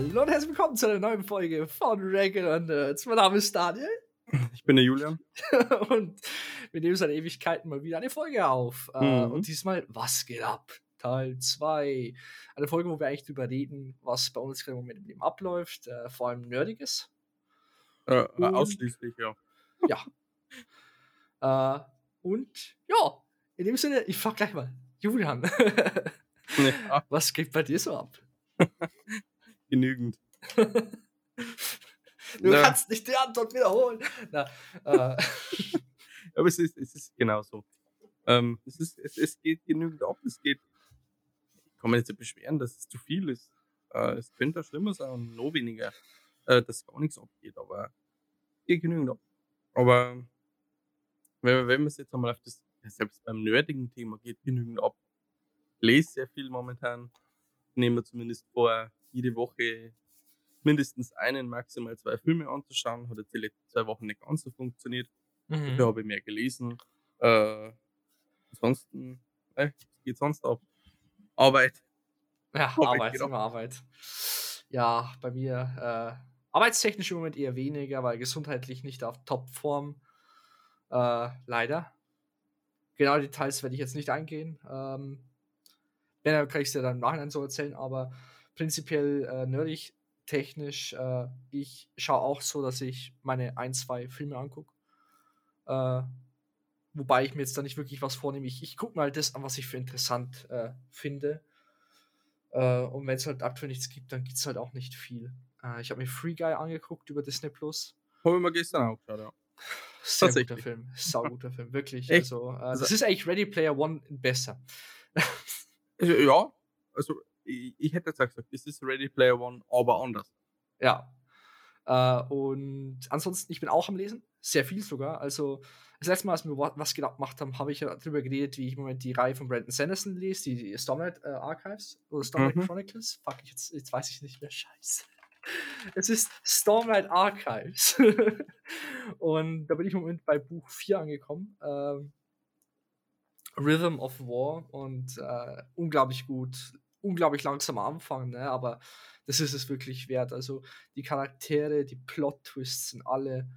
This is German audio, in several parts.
Hallo und herzlich willkommen zu einer neuen Folge von Regular Nerds. Mein Name ist Daniel. Ich bin der Julian. und wir nehmen seit Ewigkeiten mal wieder eine Folge auf. Äh, Mhm. Und diesmal, was geht ab? Teil 2. Eine Folge, wo wir eigentlich drüber reden, was bei uns gerade im Moment im Leben abläuft. Äh, vor allem Nerdiges. Äh, Und- ausschließlich, ja. Äh, und ja, in dem Sinne, ich frag gleich mal, Julian, ja was geht bei dir so ab? Genügend. Du Ja. kannst nicht die Antwort wiederholen. Na, äh, Aber es ist, es ist genau so. Ähm, es, ist, es, es geht genügend ab. Es geht. Ich kann mich jetzt nicht beschweren, dass es zu viel ist. Äh, es könnte schlimmer sein und noch weniger, äh, dass gar nichts abgeht. Aber es geht genügend ab. Aber wenn, wenn man es jetzt einmal auf das, selbst beim nerdigen Thema geht genügend ab. Ich lese sehr viel momentan. Nehmen wir zumindest vor, jede Woche mindestens einen, maximal zwei Filme anzuschauen. Hat jetzt die letzten zwei Wochen nicht ganz so funktioniert. mhm. Dafür habe ich mehr gelesen. Äh, ansonsten, äh, was geht sonst ab? Arbeit. Ja, Arbeit, auch. immer Arbeit. Ja, bei mir äh, arbeitstechnisch im Moment eher weniger, weil gesundheitlich nicht auf Topform. Äh, leider. Genau Details werde ich jetzt nicht eingehen. Ähm, wenn, dann kann ich es dir dann im Nachhinein so erzählen, aber prinzipiell äh, nerdig technisch, äh, ich schaue auch so, dass ich meine ein, zwei Filme angucke. Äh, wobei ich mir jetzt da nicht wirklich was vornehme. Ich, ich gucke mal das an, was ich für interessant äh, finde. Äh, und wenn es halt aktuell nichts gibt, dann gibt es halt auch nicht viel. Äh, ich habe mir Free Guy angeguckt über Disney Plus. Habe ich mir gestern auch geschaut, ja. Sehr guter. Film. Sauguter Film, wirklich. Echt? Also, Also- das ist eigentlich Ready Player One besser. Ja, also ich, hätte jetzt auch gesagt, das ist Ready Player One, aber anders. Ja. Äh, und ansonsten, ich bin auch am Lesen. Sehr viel sogar. Also, das letzte Mal, als wir wa- was gemacht haben, habe ich ja darüber geredet, wie ich im Moment die Reihe von Brandon Sanderson lese, die, die Stormlight äh, Archives oder Stormlight Mhm. Chronicles. Fuck, jetzt, jetzt weiß ich nicht mehr. Scheiße. Es ist Stormlight Archives. und da bin ich im Moment bei Buch 4 angekommen. Ähm, Rhythm of War und äh, unglaublich gut, unglaublich langsam am Anfang, ne? aber das ist es wirklich wert. Also die Charaktere, die Plot-Twists sind alle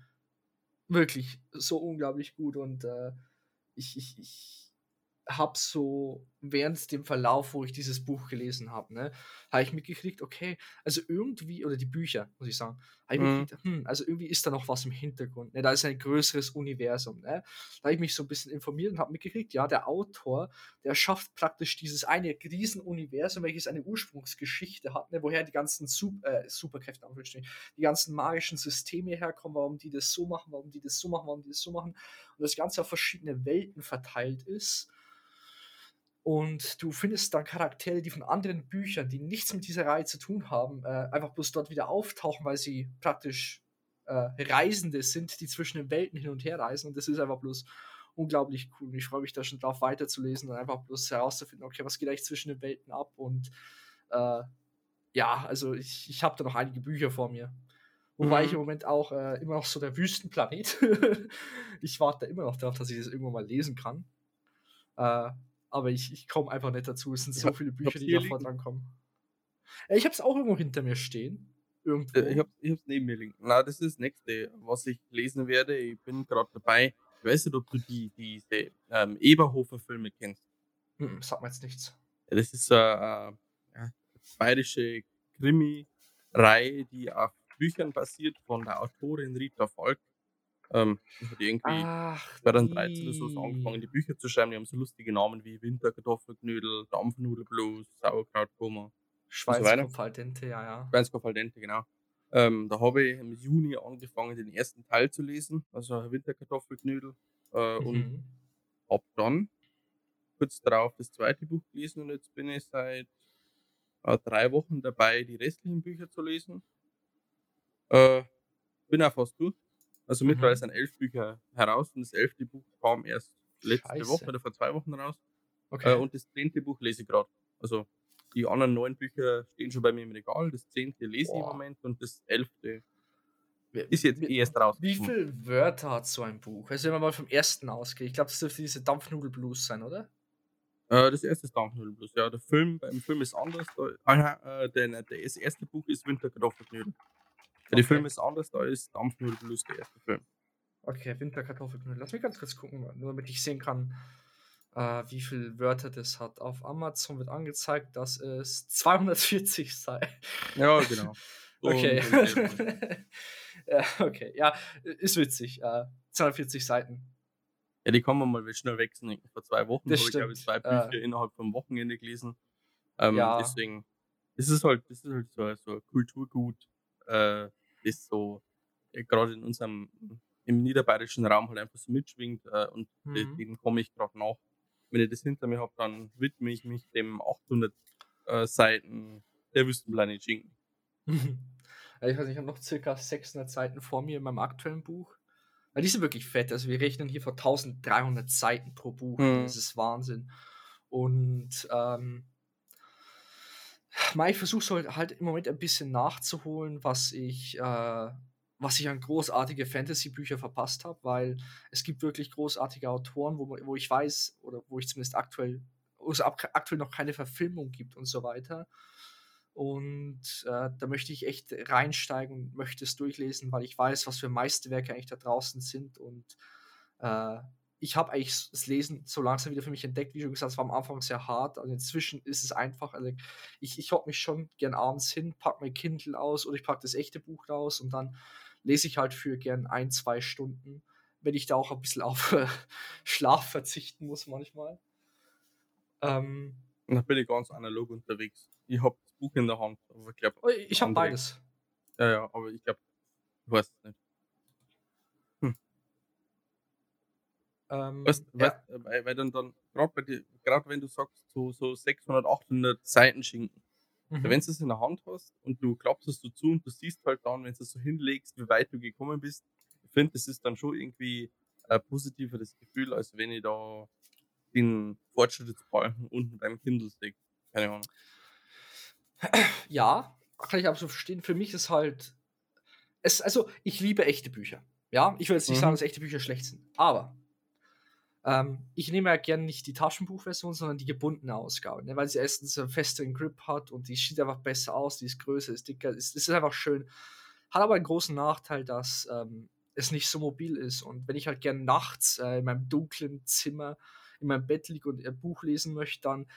wirklich so unglaublich gut und äh, ich, ich, ich habe so während dem Verlauf, wo ich dieses Buch gelesen habe, ne, habe ich mitgekriegt, okay, also irgendwie, oder die Bücher, muss ich sagen, habe ich Mhm. mitgekriegt, hm, also irgendwie ist da noch was im Hintergrund, ne, da ist ein größeres Universum, ne. Da habe ich mich so ein bisschen informiert und habe mitgekriegt, ja, der Autor, der schafft praktisch dieses eine Riesenuniversum, welches eine Ursprungsgeschichte hat, ne, woher die ganzen Sup äh, Superkräfte, die ganzen magischen Systeme herkommen, warum die das so machen, warum die das so machen, warum die das so machen. Und das Ganze auf verschiedene Welten verteilt ist. Und du findest dann Charaktere, die von anderen Büchern, die nichts mit dieser Reihe zu tun haben, äh, einfach bloß dort wieder auftauchen, weil sie praktisch äh, Reisende sind, die zwischen den Welten hin und her reisen. Und das ist einfach bloß unglaublich cool. Und ich freue mich da schon drauf, weiterzulesen und einfach bloß herauszufinden, okay, was geht eigentlich zwischen den Welten ab? Und äh, ja, also ich, ich habe da noch einige Bücher vor mir. Wobei ich Mhm. im Moment auch äh, immer noch so der Wüstenplanet. ich warte immer noch darauf, dass ich das irgendwann mal lesen kann. Aber ich, ich komme einfach nicht dazu. Es sind Ich so hab- viele Bücher, die davor liegen. drankommen. Äh, ich habe es auch irgendwo hinter mir stehen. Irgendwo. Äh, Ich ich hab's neben mir liegen. Na, das ist das nächste, was ich lesen werde. Ich bin gerade dabei. Ich weiß nicht, ob du die, diese ähm, Eberhofer-Filme kennst. Hm, sag mir jetzt nichts. Das ist eine äh, bayerische Krimi-Reihe, die auf Büchern basiert von der Autorin Rita Falk. Ähm, die hat irgendwie Ach, 2013 oder so so angefangen, die Bücher zu schreiben. Die haben so lustige Namen wie Winterkartoffelknödel, Dampfnudelblues, Sauerkrautkoma, Schweizer weiter. Kopf al dente, ja, ja. Schweinskopf al dente, genau. Ähm, da habe ich im Juni angefangen, den ersten Teil zu lesen, also Winterkartoffelknödel. Äh, Und Mhm. hab dann kurz darauf das zweite Buch gelesen und jetzt bin ich seit äh, drei Wochen dabei, die restlichen Bücher zu lesen. Äh, bin auch fast durch. Also mittlerweile Mhm. sind elf Bücher heraus und das elfte Buch kam erst letzte Scheiße. Woche oder vor zwei Wochen raus. Okay. Äh, und das zehnte Buch lese ich gerade. Also die anderen neun Bücher stehen schon bei mir im Regal. Das zehnte lese ich im. Moment und das elfte ist jetzt wie- erst raus. Wie viele Wörter hat so ein Buch? Also wenn man mal vom ersten ausgeht. Ich glaube, das dürfte diese Dampfnudel-Blues sein, oder? Äh, das erste ist Dampfnudeln Blues, ja. Der Film beim Film ist anders, da aha, äh, der das erste Buch ist Winter Dem Film ist anders, da ist Dampfnudeln Blues der erste Film. Okay, Winterkartoffelknödel. Lass mich ganz kurz gucken, nur damit ich sehen kann, äh, wie viel Wörter das hat. Auf Amazon wird angezeigt, dass es 240 sei. Ja, genau. Okay. Ja, okay. Ja, ist witzig. Äh, 240 Seiten. Ja, die kann man mal schnell wegsnacken. Vor 2 Wochen habe ich, glaube ich. 2 Äh Bücher innerhalb vom Wochenende gelesen. Ähm, Ja. deswegen ist halt das ist halt so so ein Kulturgut, äh, das so, äh, grade in unserem im niederbayerischen Raum halt einfach so mitschwingt, äh, und Mhm. deswegen komme ich grad nach. Wenn ich das hinter mir habe, dann widme ich mich dem 800, äh, Seiten Der Wüstenplanet Schinken. Ich weiß nicht, ich habe noch circa 600 Seiten vor mir in meinem aktuellen Buch. Weil die sind wirklich fett. Also wir rechnen hier von 1300 Seiten pro Buch. Mhm. Das ist Wahnsinn. Und ähm, ich versuche so halt, halt im Moment ein bisschen nachzuholen, was ich, äh, was ich an großartige Fantasy-Bücher verpasst habe, weil es gibt wirklich großartige Autoren, wo, wo ich weiß, oder wo ich zumindest aktuell, es ab, aktuell noch keine Verfilmung gibt und so weiter. Und äh, da möchte ich echt reinsteigen möchte es durchlesen, weil ich weiß, was für Meisterwerke eigentlich da draußen sind. Und äh, ich habe eigentlich das Lesen so langsam wieder für mich entdeckt. Wie schon gesagt, es war am Anfang sehr hart. Also inzwischen ist es einfach. Also ich ich hocke mich schon gern abends hin, packe mein Kindle aus oder ich packe das echte Buch raus und dann lese ich halt für gern ein, zwei Stunden, wenn ich da auch ein bisschen auf äh, Schlaf verzichten muss manchmal. Ähm, Und da bin ich ganz analog unterwegs. Ich habe das Buch in der Hand, ich oh, ich habe beides. ja, ja, aber ich glaube ich weiß es nicht. Ähm, Weißt ja, weißt äh, weil weil dann dann grad wenn du sagst, so so 600, 800 Seiten Schinken, mhm. wenn du es in der Hand hast und du klappst es so zu und du siehst halt dann, wenn du es so hinlegst, wie weit du gekommen bist, ich finde, das ist dann schon irgendwie ein positiveres Gefühl, als wenn ich da den Fortschrittsbalken unten beim Kindle sehe. Keine Ahnung. Ja, kann ich absolut verstehen. Für mich ist halt. Es, also, ich liebe echte Bücher. Ja, ich will jetzt nicht sagen, Mhm. dass echte Bücher schlecht sind. Aber ähm, ich nehme ja gerne nicht die Taschenbuchversion, sondern die gebundene Ausgabe. Ne? Weil sie erstens einen festeren Grip hat und die sieht einfach besser aus, die ist größer, ist dicker. Es ist einfach schön. Hat aber einen großen Nachteil, dass ähm, es nicht so mobil ist. Und wenn ich halt gerne nachts äh, in meinem dunklen Zimmer in meinem Bett liege und ein Buch lesen möchte, dann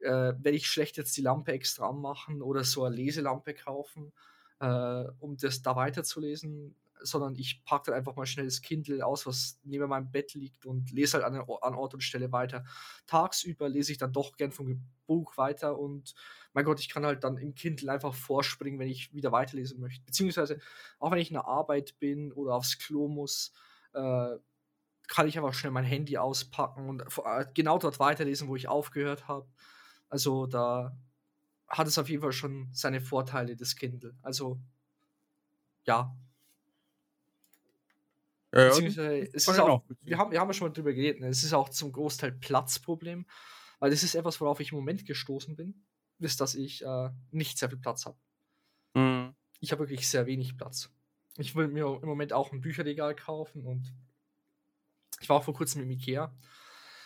äh, werde ich schlecht jetzt die Lampe extra anmachen oder so eine Leselampe kaufen, äh, um das da weiterzulesen, sondern ich packe dann einfach mal schnell das Kindle aus, was neben meinem Bett liegt und lese halt an, an Ort und Stelle weiter. Tagsüber lese ich dann doch gern vom Buch weiter und mein Gott, ich kann halt dann im Kindle einfach vorspringen, wenn ich wieder weiterlesen möchte. Beziehungsweise auch wenn ich in der Arbeit bin oder aufs Klo muss, äh, kann ich einfach schnell mein Handy auspacken und äh, genau dort weiterlesen, wo ich aufgehört habe. Also da hat es auf jeden Fall schon seine Vorteile, das Kindle. Also ja, Ja, beziehungsweise es ist auch, wir haben, wir haben ja schon mal drüber geredet, ne? es ist auch zum Großteil Platzproblem, weil das ist etwas, worauf ich im Moment gestoßen bin, ist, dass ich äh, nicht sehr viel Platz habe. Mhm. Ich habe wirklich sehr wenig Platz. Ich will mir im Moment auch ein Bücherregal kaufen und ich war auch vor kurzem im Ikea,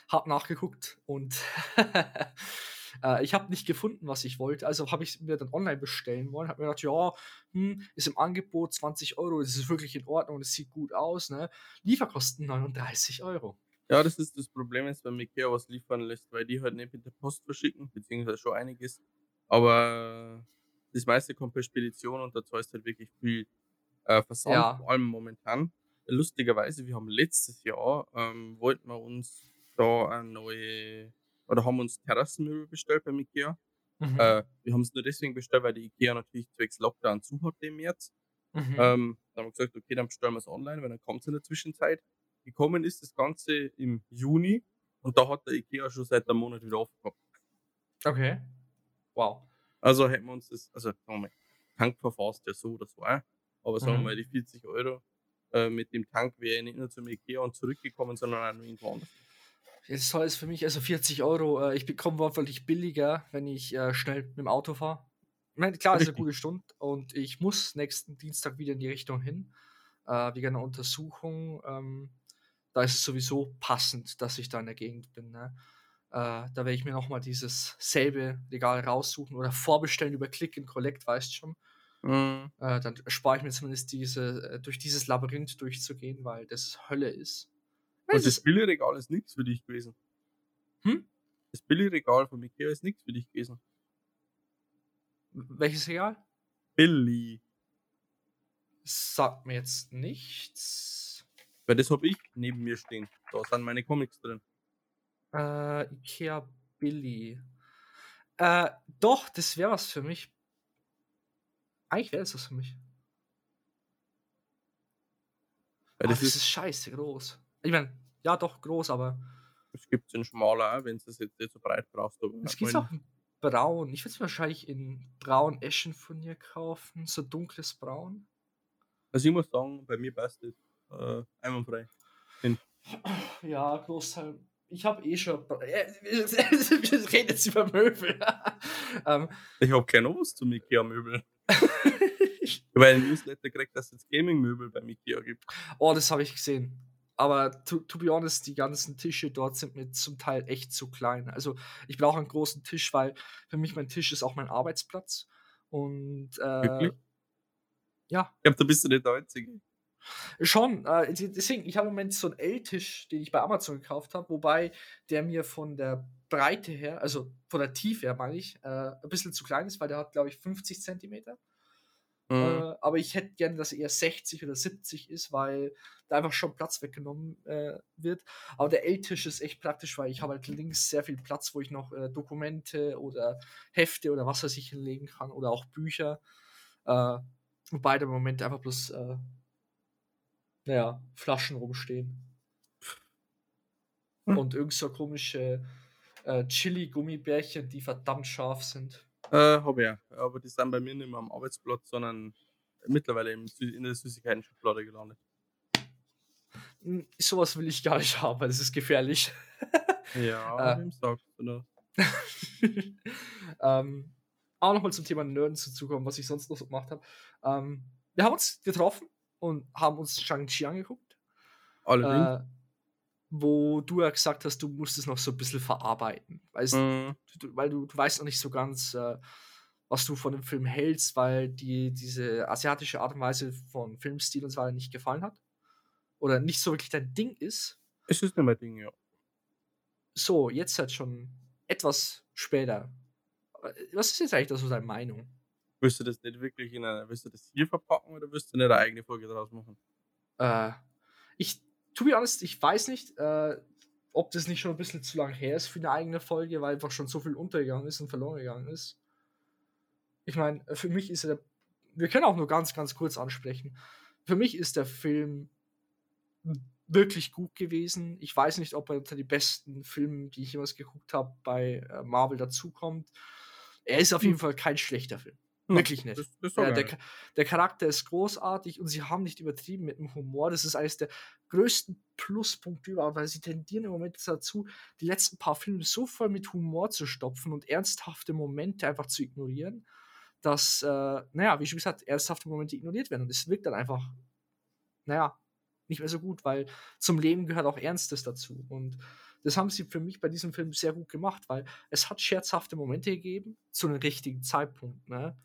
habe nachgeguckt und äh, ich habe nicht gefunden, was ich wollte. Also habe ich mir dann online bestellen wollen. Habe mir gedacht, ja, hm, ist im Angebot 20 Euro, das ist wirklich in Ordnung, es sieht gut aus. Ne? Lieferkosten 39 Euro. Ja, das ist das Problem, jetzt, wenn Ikea was liefern lässt, weil die halt nicht mit der Post verschicken, beziehungsweise schon einiges. Aber das meiste kommt per Spedition und da zahlst halt wirklich viel äh, Versand, Ja. vor allem momentan. Lustigerweise, wir haben letztes Jahr, ähm, wollten wir uns da eine neue, oder haben uns Terrassenmöbel bestellt beim Ikea. Mhm. Äh, wir haben es nur deswegen bestellt, weil die Ikea natürlich zwecks Lockdown zu hat im März. Mhm. Ähm, dann haben wir gesagt, okay, dann bestellen wir es online, weil dann kommt es in der Zwischenzeit. Gekommen ist das Ganze im Juni und da hat der Ikea schon seit einem Monat wieder aufgehabt. okay. Wow. Also hätten wir uns das, also sagen wir mal, Tank verfasst ja so oder so, auch. aber sagen wir Mhm. mal, die 40 Euro äh, mit dem Tank wäre ich nicht nur zum Ikea und zurückgekommen, sondern auch noch irgendwo anders. Jetzt soll es für mich also 40 Euro. Äh, ich bekomme wortwörtlich billiger, wenn ich äh, schnell mit dem Auto fahre. Ich meine, klar, es ist eine gute Stunde und ich muss nächsten Dienstag wieder in die Richtung hin, äh, wegen einer Untersuchung. Ähm, da ist es sowieso passend, dass ich da in der Gegend bin. Ne? Äh, da werde ich mir nochmal dieses selbe Regal raussuchen oder vorbestellen über Click and Collect, weißt schon. Mhm. Äh, dann spare ich mir zumindest diese, äh, durch dieses Labyrinth durchzugehen, weil das Hölle ist. Und es das Billigregal ist nichts für dich gewesen. hm? Das Billigregal von Ikea ist nichts für dich gewesen. Welches Regal? Billy. Sagt mir jetzt nichts. Weil das habe ich neben mir stehen. Da sind meine Comics drin. Äh, Ikea Billy. Äh, doch, das wäre was für mich. Eigentlich wäre es was für mich. Weil das das ist, ist scheiße groß. Ich meine, ja, doch groß, aber es gibt es in schmaler wenn es jetzt nicht so breit brauchst. Aber es gibt auch in braun. Ich würde es wahrscheinlich in braun Eschenfurnier kaufen. So dunkles Braun. Also ich muss sagen, bei mir passt das äh, einwandfrei. Ja, Großteil. Ich habe eh schon. Äh, Wir reden jetzt über Möbel. ähm, Ich habe keine was zum Ikea-Möbel. Weil ein Newsletter gekriegt, dass es jetzt Gaming-Möbel beim Ikea gibt. oh, das habe ich gesehen. Aber to, to be honest, die ganzen Tische dort sind mir zum Teil echt zu klein. Also ich brauche einen großen Tisch, weil für mich mein Tisch ist auch mein Arbeitsplatz. Und äh, ja, Ich glaube, da bist du nicht der Einzige. Schon, äh, de- deswegen, ich habe im Moment so einen L-Tisch, den ich bei Amazon gekauft habe, wobei der mir von der Breite her, also von der Tiefe her, meine ich, äh, ein bisschen zu klein ist, weil der hat, glaube ich, 50 Zentimeter. Mhm. Äh, aber ich hätte gerne, dass er eher 60 oder 70 ist, weil da einfach schon Platz weggenommen äh, wird. Aber der L-Tisch ist echt praktisch, weil ich habe halt links sehr viel Platz, wo ich noch äh, Dokumente oder Hefte oder was weiß ich hinlegen kann oder auch Bücher. Äh, wobei da im Moment einfach bloß, äh, naja, Flaschen rumstehen. Hm. Und irgend so komische äh, Chili-Gummibärchen, die verdammt scharf sind. Äh, habe ja. Aber die sind bei mir nicht mehr am Arbeitsplatz, sondern mittlerweile in der Süßigkeiten-Schublade gelandet. Hm, Sowas will ich gar nicht haben, weil das ist gefährlich. Ja, Äh. wem sagst du ähm, auch nochmal zum Thema Nerden zuzukommen, was ich sonst noch so gemacht habe. Ähm, wir haben uns getroffen und haben uns Shang-Chi angeguckt, Allerdings. äh, wo du ja gesagt hast, du musst es noch so ein bisschen verarbeiten. Weißt, Mhm. du, weil du, du weißt noch nicht so ganz, äh, was du von dem Film hältst, weil dir diese asiatische Art und Weise von Filmstil und so weiter nicht gefallen hat. Oder nicht so wirklich dein Ding ist. Es ist nicht mein Ding, ja. So, jetzt halt schon etwas später. Was ist jetzt eigentlich da so deine Meinung? Willst du das nicht wirklich in einer, willst du das hier verpacken oder willst du nicht eine eigene Folge draus machen? Äh, ich, to be honest, ich weiß nicht, äh, ob das nicht schon ein bisschen zu lang her ist für eine eigene Folge, weil einfach schon so viel untergegangen ist und verloren gegangen ist. Ich meine, für mich ist er, der, wir können auch nur ganz, ganz kurz ansprechen. Für mich ist der Film wirklich gut gewesen. Ich weiß nicht, ob er unter die besten Filme, die ich jemals geguckt habe, bei äh, Marvel dazukommt. Er ist auf jeden Fall kein schlechter Film. Wirklich nicht. Das, das Ja, der, der Charakter ist großartig und sie haben nicht übertrieben mit dem Humor. Das ist eines der größten Pluspunkte überhaupt, weil sie tendieren im Moment dazu, die letzten paar Filme so voll mit Humor zu stopfen und ernsthafte Momente einfach zu ignorieren, dass, äh, naja, wie schon gesagt, ernsthafte Momente ignoriert werden. Und es wirkt dann einfach, naja, nicht mehr so gut, weil zum Leben gehört auch Ernstes dazu. Und das haben sie für mich bei diesem Film sehr gut gemacht, weil es hat scherzhafte Momente gegeben, zu einem richtigen Zeitpunkt, ne?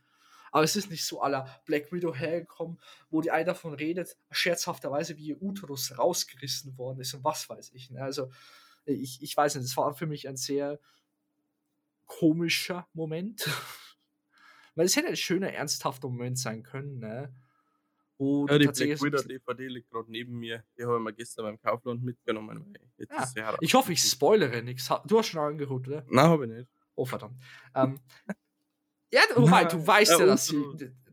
Aber es ist nicht so aller Black Widow hergekommen, wo die eine davon redet, scherzhafterweise, wie ihr Uterus rausgerissen worden ist und was weiß ich. Ne? Also, ich, ich weiß nicht, das war für mich ein sehr komischer Moment. Weil es hätte ein schöner, ernsthafter Moment sein können, ne? Wo Ja, die Black Widow DVD liegt gerade neben mir. Die habe ich mir gestern beim Kaufland mitgenommen. Ja. Ich hoffe, ich spoilere nichts. Du hast schon angeguckt, oder? Nein, habe ich nicht. Oh, verdammt. Ähm, ja, wobei, du Na, weißt ja, ja, dass sie,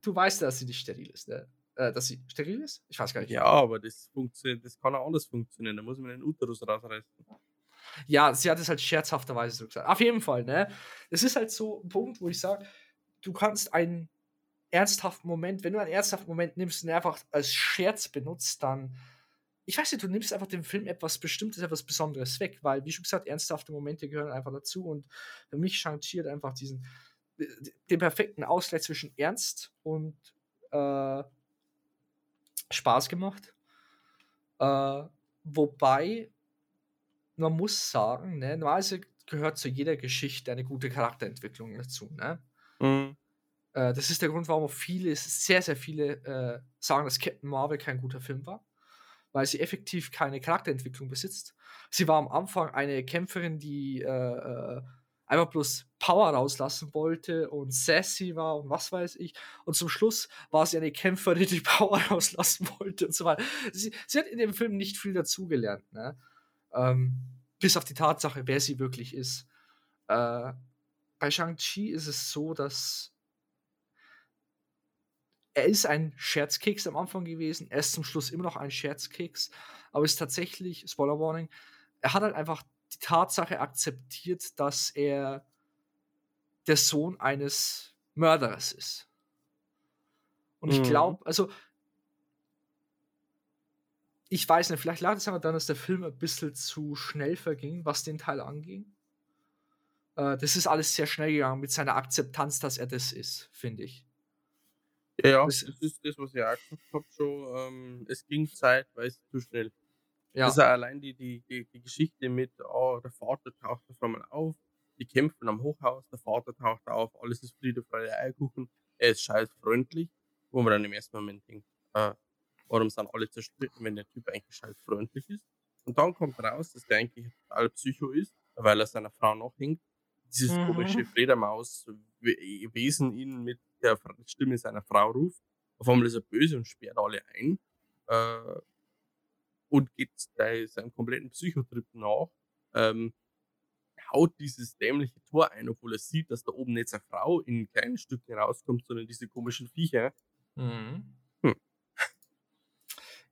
du weißt ja, dass sie nicht steril ist, ne? Äh, dass sie steril ist? Ich weiß gar nicht. Ja, aber das funktioniert, das kann auch anders funktionieren. Da muss man den Uterus rausreißen. Ja, sie hat es halt scherzhafterweise so gesagt. Auf jeden Fall, ne? Es ist halt so ein Punkt, wo ich sage, du kannst einen ernsthaften Moment, wenn du einen ernsthaften Moment nimmst und einfach als Scherz benutzt, dann, ich weiß nicht, du nimmst einfach dem Film etwas Bestimmtes, etwas Besonderes weg, weil, wie schon gesagt, ernsthafte Momente gehören einfach dazu und für mich Shang-Chi hat einfach diesen, den perfekten Ausgleich zwischen Ernst und äh, Spaß gemacht. Äh, wobei man muss sagen, ne, normalerweise gehört zu jeder Geschichte eine gute Charakterentwicklung dazu. Ne? Mhm. Äh, das ist der Grund, warum viele, sehr, sehr viele äh, sagen, dass Captain Marvel kein guter Film war, weil sie effektiv keine Charakterentwicklung besitzt. Sie war am Anfang eine Kämpferin, die äh, äh einfach bloß Power rauslassen wollte und sassy war und was weiß ich. Und zum Schluss war sie eine Kämpferin, die Power rauslassen wollte und so weiter. Sie, sie hat in dem Film nicht viel dazugelernt, ne? Ähm, bis auf die Tatsache, wer sie wirklich ist. Äh, bei Shang-Chi ist es so, dass er ist ein Scherzkeks am Anfang gewesen, er ist zum Schluss immer noch ein Scherzkeks, aber ist tatsächlich, Spoiler Warning, er hat halt einfach die Tatsache akzeptiert, dass er der Sohn eines Mörderers ist. Und ich glaube, mhm. also ich weiß nicht, vielleicht lag es aber dann, dass der Film ein bisschen zu schnell verging, was den Teil anging. Äh, das ist alles sehr schnell gegangen mit seiner Akzeptanz, dass er das ist, finde ich. Ja, ja, das, das ist das, was ich auch gesagt habe schon. Ähm, es ging zeitweise zu schnell. Ja. Das ist allein die, die, die, die Geschichte mit, oh, der Vater taucht auf einmal auf, die kämpfen am Hochhaus, der Vater taucht auf, alles ist Friede, Freude, Eierkuchen, er ist scheiß freundlich, wo man dann im ersten Moment denkt, äh, warum sind alle zerstritten, wenn der Typ eigentlich scheiß freundlich ist? Und dann kommt raus, dass der eigentlich total Psycho ist, weil er seiner Frau noch hängt. Dieses mhm. komische Fledermaus-Wesen ihn mit der Stimme seiner Frau ruft. Auf einmal ist er böse und sperrt alle ein. Äh, und geht seinem kompletten Psychotrip nach. Ähm, haut dieses dämliche Tor ein, obwohl er sieht, dass da oben jetzt eine Frau in kleinen Stücken rauskommt, sondern diese komischen Viecher. Mhm. Hm.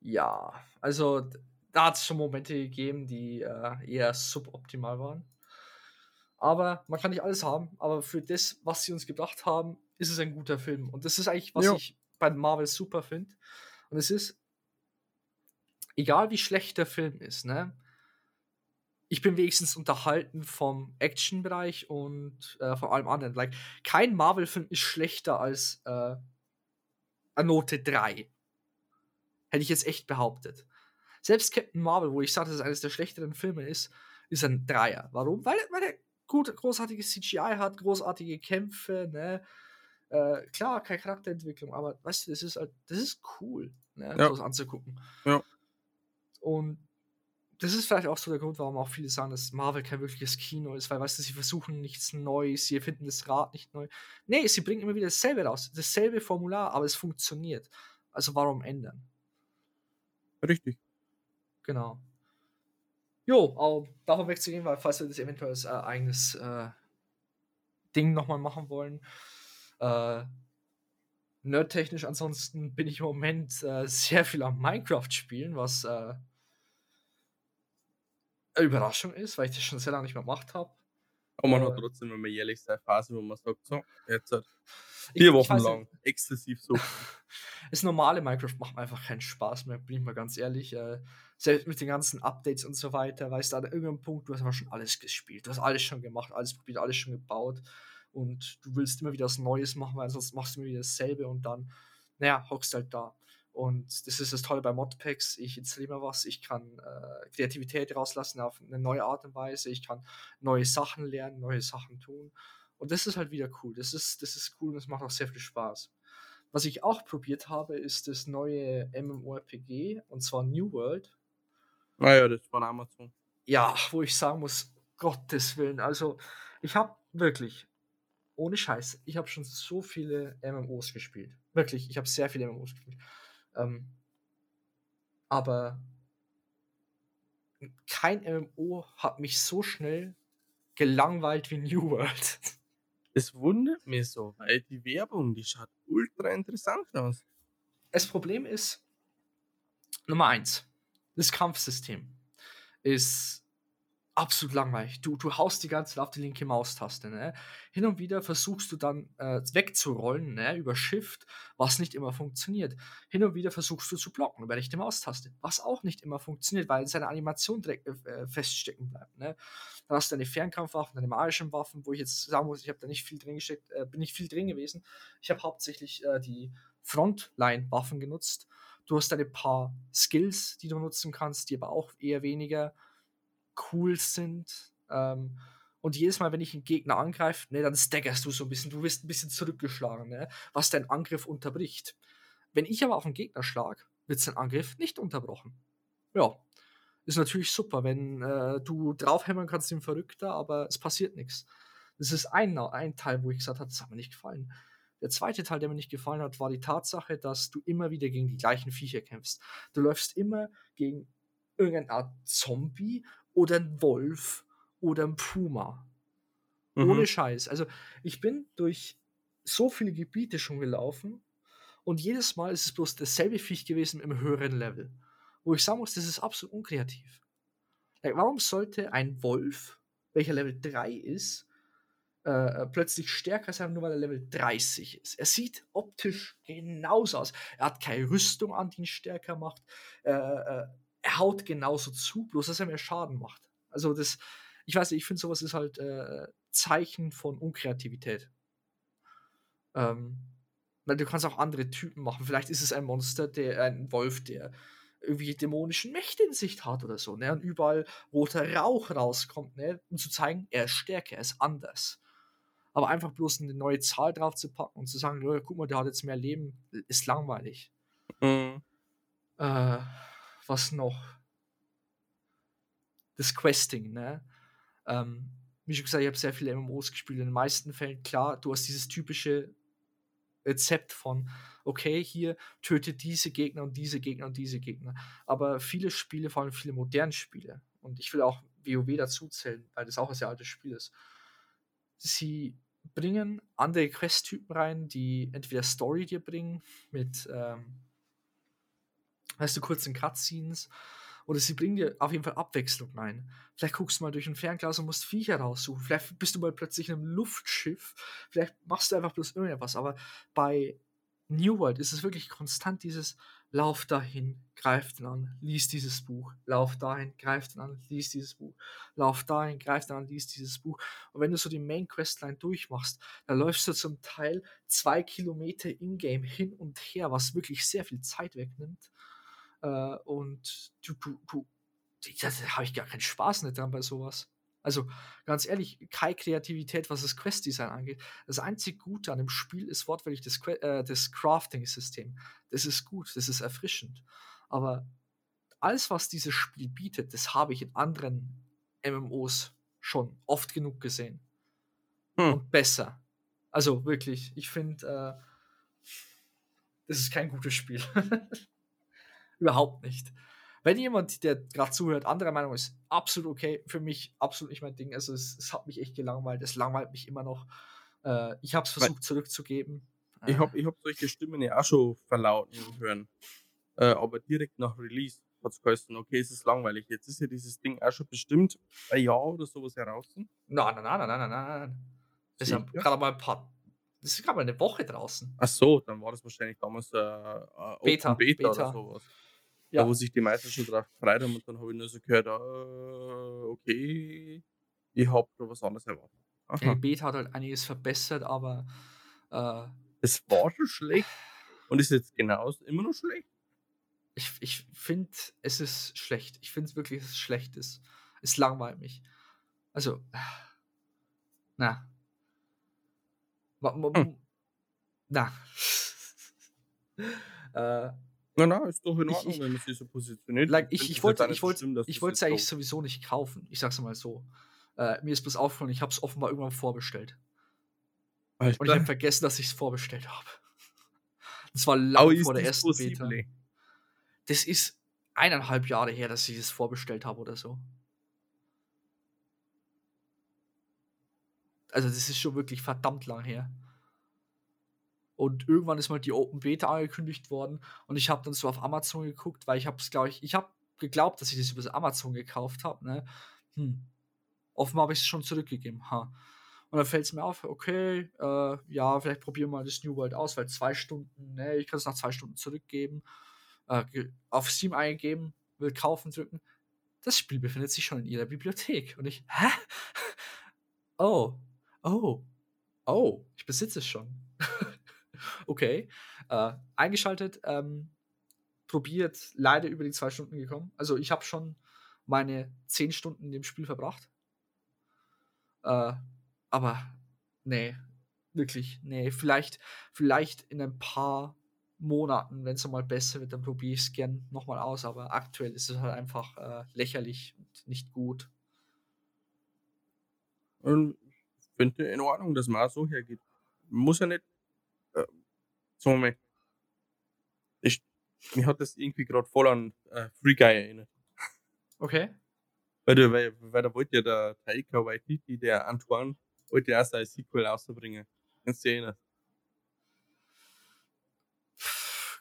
Ja, also da hat es schon Momente gegeben, die äh, eher suboptimal waren. Aber man kann nicht alles haben. Aber für das, was sie uns gebracht haben, ist es ein guter Film. Und das ist eigentlich, was jo. ich bei Marvel super finde. Und es ist, egal wie schlecht der Film ist, ne? Ich bin wenigstens unterhalten vom Action-Bereich und äh, von allem anderen. Like, kein Marvel-Film ist schlechter als äh, eine Note 3. Hätte ich jetzt echt behauptet. Selbst Captain Marvel, wo ich sage, dass es eines der schlechteren Filme ist, ist ein Dreier. Warum? Weil, weil er gut, großartiges CGI hat, großartige Kämpfe, ne? Äh, klar, keine Charakterentwicklung, aber weißt du, das ist halt, das ist cool, ne, ja. sowas anzugucken. Ja. Und das ist vielleicht auch so der Grund, warum auch viele sagen, dass Marvel kein wirkliches Kino ist, weil, weißt du, sie versuchen nichts Neues, sie erfinden das Rad nicht neu. Nee, sie bringen immer wieder dasselbe raus, dasselbe Formular, aber es funktioniert. Also warum ändern? Richtig. Genau. Jo, auch davon wegzugehen, weil falls wir das eventuell als äh, eigenes äh, Ding nochmal machen wollen. Äh, nerdtechnisch ansonsten bin ich im Moment äh, sehr viel am Minecraft spielen, was äh, eine Überraschung ist, weil ich das schon sehr lange nicht mehr gemacht habe. Aber man hat äh, trotzdem, wenn man jährlich seine Phase, wo man sagt, so, jetzt hat vier Wochen lang nicht. exzessiv so. das normale Minecraft macht mir einfach keinen Spaß mehr, bin ich mal ganz ehrlich. Äh, selbst mit den ganzen Updates und so weiter, weißt du, an irgendeinem Punkt, du hast aber schon alles gespielt, du hast alles schon gemacht, alles probiert, alles schon gebaut und du willst immer wieder was Neues machen, weil sonst machst du immer wieder dasselbe und dann, naja, hockst halt da. Und das ist das Tolle bei Modpacks. Ich installiere mal was, ich kann äh, Kreativität rauslassen auf eine neue Art und Weise, ich kann neue Sachen lernen, neue Sachen tun. Und das ist halt wieder cool. Das ist, das ist cool und es macht auch sehr viel Spaß. Was ich auch probiert habe, ist das neue MMORPG und zwar New World. Naja, ah das von Amazon. Ja, wo ich sagen muss, Gottes Willen. Also, ich habe wirklich, ohne Scheiß, ich habe schon so viele MMOs gespielt. Wirklich, ich habe sehr viele MMOs gespielt. Ähm, aber kein MMO hat mich so schnell gelangweilt wie New World. Es wundert mich so, weil die Werbung, die schaut ultra interessant aus. Das Problem ist, Nummer eins, das Kampfsystem ist absolut langweilig. Du, du haust die ganze Zeit auf die linke Maustaste. Ne? Hin und wieder versuchst du dann äh, wegzurollen ne? über Shift, was nicht immer funktioniert. Hin und wieder versuchst du zu blocken über rechte Maustaste, was auch nicht immer funktioniert, weil seine Animation direkt äh, feststecken bleibt. Ne? Dann hast du deine Fernkampfwaffen, deine magischen Waffen, wo ich jetzt sagen muss, ich habe da nicht viel drin gesteckt, äh, bin nicht viel drin gewesen. Ich habe hauptsächlich äh, die Frontline-Waffen genutzt. Du hast deine paar Skills, die du nutzen kannst, die aber auch eher weniger cool sind. Ähm, Und jedes Mal, wenn ich einen Gegner angreife, ne, dann staggerst du so ein bisschen, du wirst ein bisschen zurückgeschlagen, ne, was deinen Angriff unterbricht. Wenn ich aber auf einen Gegner schlage, wird sein Angriff nicht unterbrochen. Ja, ist natürlich super, wenn äh, du draufhämmern kannst, im Verrückter, aber es passiert nichts. Das ist ein, ein Teil, wo ich gesagt habe, das hat mir nicht gefallen. Der zweite Teil, der mir nicht gefallen hat, war die Tatsache, dass du immer wieder gegen die gleichen Viecher kämpfst. Du läufst immer gegen irgendeine Art Zombie oder einen Wolf oder einen Puma. Mhm. Ohne Scheiß. Also ich bin durch so viele Gebiete schon gelaufen und jedes Mal ist es bloß dasselbe Viech gewesen im höheren Level. Wo ich sagen muss, das ist absolut unkreativ. Warum sollte ein Wolf, welcher Level 3 ist, äh, äh, plötzlich stärker sein, nur weil er Level 30 ist. Er sieht optisch genauso aus. Er hat keine Rüstung an, die ihn stärker macht. Äh, äh, er haut genauso zu, bloß dass er mehr Schaden macht. Also das, ich weiß nicht, ich finde sowas ist halt äh, Zeichen von Unkreativität. Ähm, weil du kannst auch andere Typen machen. Vielleicht ist es ein Monster, der ein Wolf, der irgendwie dämonischen Mächte in sich hat oder so, ne? Und überall roter Rauch rauskommt, ne? Um zu zeigen, er ist stärker, er ist anders. Aber einfach bloß eine neue Zahl drauf zu packen und zu sagen, guck mal, der hat jetzt mehr Leben, ist langweilig. Mhm. Äh, was noch? Das Questing, ne? Ähm, wie schon gesagt, ich habe sehr viele MMOs gespielt. In den meisten Fällen, klar, du hast dieses typische Rezept von, okay, hier töte diese Gegner und diese Gegner und diese Gegner. Aber viele Spiele, vor allem viele moderne Spiele, und ich will auch WoW dazu zählen, weil das auch ein sehr altes Spiel ist, sie bringen andere Quest-Typen rein, die entweder Story dir bringen, mit, ähm, weißt du, kurzen Cutscenes, oder sie bringen dir auf jeden Fall Abwechslung rein. Vielleicht guckst du mal durch ein Fernglas und musst Viecher raussuchen. Vielleicht bist du mal plötzlich in einem Luftschiff. Vielleicht machst du einfach bloß irgendwas. Aber bei New World ist es wirklich konstant dieses Lauf dahin, greift ihn an, lies dieses Buch. Lauf dahin, greift ihn an, lies dieses Buch. Lauf dahin, greift ihn an, lies dieses Buch. Und wenn du so die Main Questline durchmachst, dann läufst du zum Teil zwei Kilometer in-game hin und her, was wirklich sehr viel Zeit wegnimmt. Äh, und du, du, du, da habe ich gar keinen Spaß nicht dran bei sowas. Also ganz ehrlich, keine Kreativität, was das Quest-Design angeht. Das einzig Gute an dem Spiel ist wortwörtlich das, äh, das Crafting-System. Das ist gut, das ist erfrischend. Aber alles, was dieses Spiel bietet, das habe ich in anderen MMOs schon oft genug gesehen. Hm. Und besser. Also wirklich, ich finde, äh, das ist kein gutes Spiel. Überhaupt nicht. Wenn jemand, der gerade zuhört, anderer Meinung ist, absolut okay. Für mich absolut nicht mein Ding. Also es, es hat mich echt gelangweilt. Es langweilt mich immer noch. Äh, ich habe es versucht Weil, zurückzugeben. Ich habe äh. ich hab solche Stimmen ja auch schon verlauten hören. Äh, aber direkt nach Release hat es geheißen, okay, es ist langweilig. Jetzt ist ja dieses Ding auch schon bestimmt ein Jahr oder sowas heraus. Nein, nein, nein, nein, nein, nein. Das ist ja gerade mal ein paar. Das ist gerade mal eine Woche draußen. Ach so, dann war das wahrscheinlich damals äh, äh Beta, Beta, Beta, oder sowas. Ja. Da, wo sich die meisten schon drauf gefreut haben und dann habe ich nur so gehört, äh, okay, ich habe da was anderes erwartet. Aha. Beta hat halt einiges verbessert, aber äh, es war schon schlecht und ist jetzt genauso immer noch schlecht. Ich, ich finde, es ist schlecht. Ich finde es wirklich, dass es schlecht ist. Es langweilt mich. Also, na. Hm. Na. äh, na, na, ist doch in Ordnung, ich, wenn man sich so positioniert. Like, ich, ich, wollte es ich wollte, eigentlich sowieso nicht kaufen. Ich sag's mal so. Äh, mir ist bloß aufgefallen, ich habe es offenbar irgendwann vorbestellt. Alter. Und ich habe vergessen, dass ich es vorbestellt habe. Das war lang vor der ersten possible? Beta. Das ist eineinhalb Jahre her, dass ich es vorbestellt habe oder so. Also, das ist schon wirklich verdammt lang her. Und irgendwann ist mal die Open Beta angekündigt worden und ich habe dann so auf Amazon geguckt, weil ich habe es, glaube ich, ich habe geglaubt, dass ich das über Amazon gekauft habe. Ne? Hm. Offenbar habe ich es schon zurückgegeben. Ha. Und dann fällt es mir auf, okay, äh, ja, vielleicht probieren wir mal das New World aus, weil zwei Stunden, ne, ich kann es nach zwei Stunden zurückgeben. Äh, auf Steam eingeben, will kaufen drücken. Das Spiel befindet sich schon in ihrer Bibliothek. Und ich, hä? Oh, oh, oh, ich besitze es schon. okay. Äh, eingeschaltet, ähm, probiert, leider über die zwei Stunden gekommen. Also ich habe schon meine zehn Stunden in dem Spiel verbracht. Äh, aber nee, wirklich, nee. Vielleicht, vielleicht in ein paar Monaten, wenn es mal besser wird, dann probiere ich es gern nochmal aus. Aber aktuell ist es halt einfach äh, lächerlich und nicht gut. Und ich finde in Ordnung, dass man so hergeht. Muss ja nicht, mal, ich, mich hat das irgendwie gerade voll an äh, Free Guy erinnert. Okay. Weil, du, weil, weil da wollte ja der Taika Waititi, der Antoine, wollte erst ein Sequel rausbringen. Kannst du dich erinnern?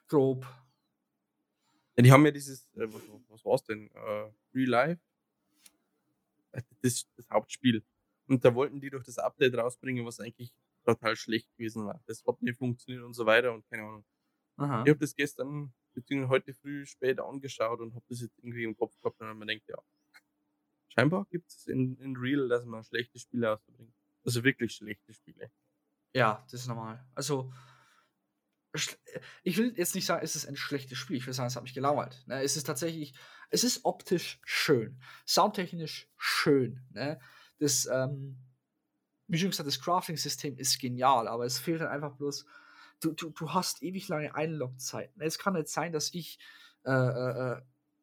Grob. Ja, die haben ja dieses, äh, was, was war's denn? Äh, Real Life? Äh, Das, das Hauptspiel. Und da wollten die durch das Update rausbringen, was eigentlich total schlecht gewesen war. Das hat nicht funktioniert und so weiter und keine Ahnung. Aha. Ich habe das gestern, beziehungsweise heute früh spät angeschaut und habe das jetzt irgendwie im Kopf gehabt und mir denkt, ja, scheinbar gibt es in, in Real, dass man schlechte Spiele ausbringt. Also wirklich schlechte Spiele. Ja, das ist normal. Also, ich will jetzt nicht sagen, es ist ein schlechtes Spiel. Ich will sagen, es hat mich gelangweilt. Ne? Es ist tatsächlich, es ist optisch schön, soundtechnisch schön. Ne? Das, ähm, wie schon gesagt, das Crafting-System ist genial, aber es fehlt dann einfach bloß, du, du, du hast ewig lange Einlogzeiten. Es kann nicht sein, dass ich äh, äh, äh,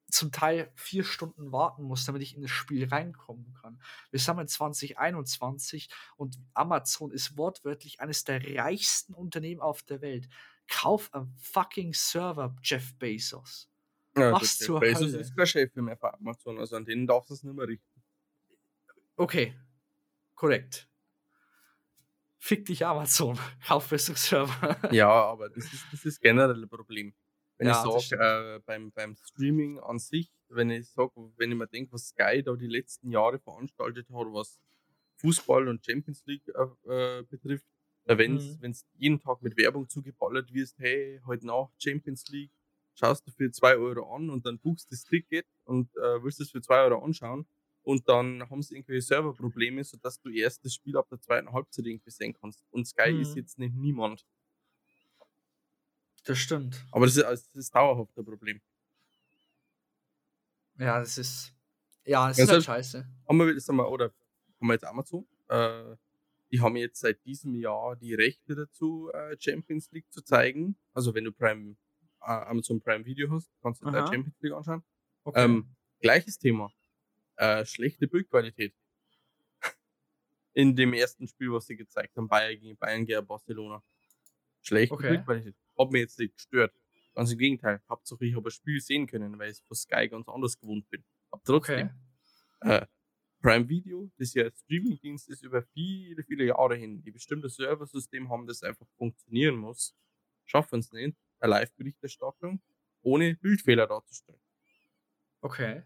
zum Teil vier Stunden warten muss, damit ich in das Spiel reinkommen kann. Wir sind in 2021 und Amazon ist wortwörtlich eines der reichsten Unternehmen auf der Welt. Kauf einen fucking Server, Jeff Bezos. Ja, Was der zur Bezos Hölle? ist kein Chef mehr für Amazon, also an denen darfst du es nicht mehr richten. Okay, korrekt. Fick dich Amazon, kauf bessere Server. Ja, aber das ist, das ist generell ein Problem. Wenn Ja, ich sage, äh, beim, beim Streaming an sich, wenn ich sage, wenn ich mir denke, was Sky da die letzten Jahre veranstaltet hat, was Fußball und Champions League äh, äh, betrifft, wenn Mhm. es jeden Tag mit Werbung zugeballert wirst, hey, heute Nacht Champions League, schaust du für 2 Euro an und dann buchst das Ticket und äh, willst es für 2 Euro anschauen und dann haben sie irgendwelche Serverprobleme, sodass du erst das Spiel ab der zweiten Halbzeit irgendwie sehen kannst. Und Sky ist Mhm. jetzt nicht niemand. Das stimmt. Aber das ist, das ist dauerhaft ein Problem. Ja, das ist. Ja, das Ja, ist halt scheiße. Haben wir, sagen wir, oder haben wir jetzt Amazon? Äh, die haben jetzt seit diesem Jahr die Rechte dazu, äh, Champions League zu zeigen. Also wenn du Prime, äh, Amazon Prime Video hast, kannst du da. Champions League anschauen. Okay. Ähm, gleiches Thema. Äh, schlechte Bildqualität. In dem ersten Spiel, was sie gezeigt haben, Bayern gegen Bayern gegen Barcelona. Schlechte Okay. Bildqualität. Hat mir jetzt nicht gestört. Ganz im Gegenteil. Hauptsache ich habe ein Spiel sehen können, weil ich von Sky ganz anders gewohnt bin. Aber trotzdem, okay. äh, Prime Video, das ja ein Streamingdienst ist über viele, viele Jahre hin, die bestimmte Serversystem haben, das einfach funktionieren muss, schaffen es nicht, eine Live-Berichterstattung ohne Bildfehler darzustellen. Okay.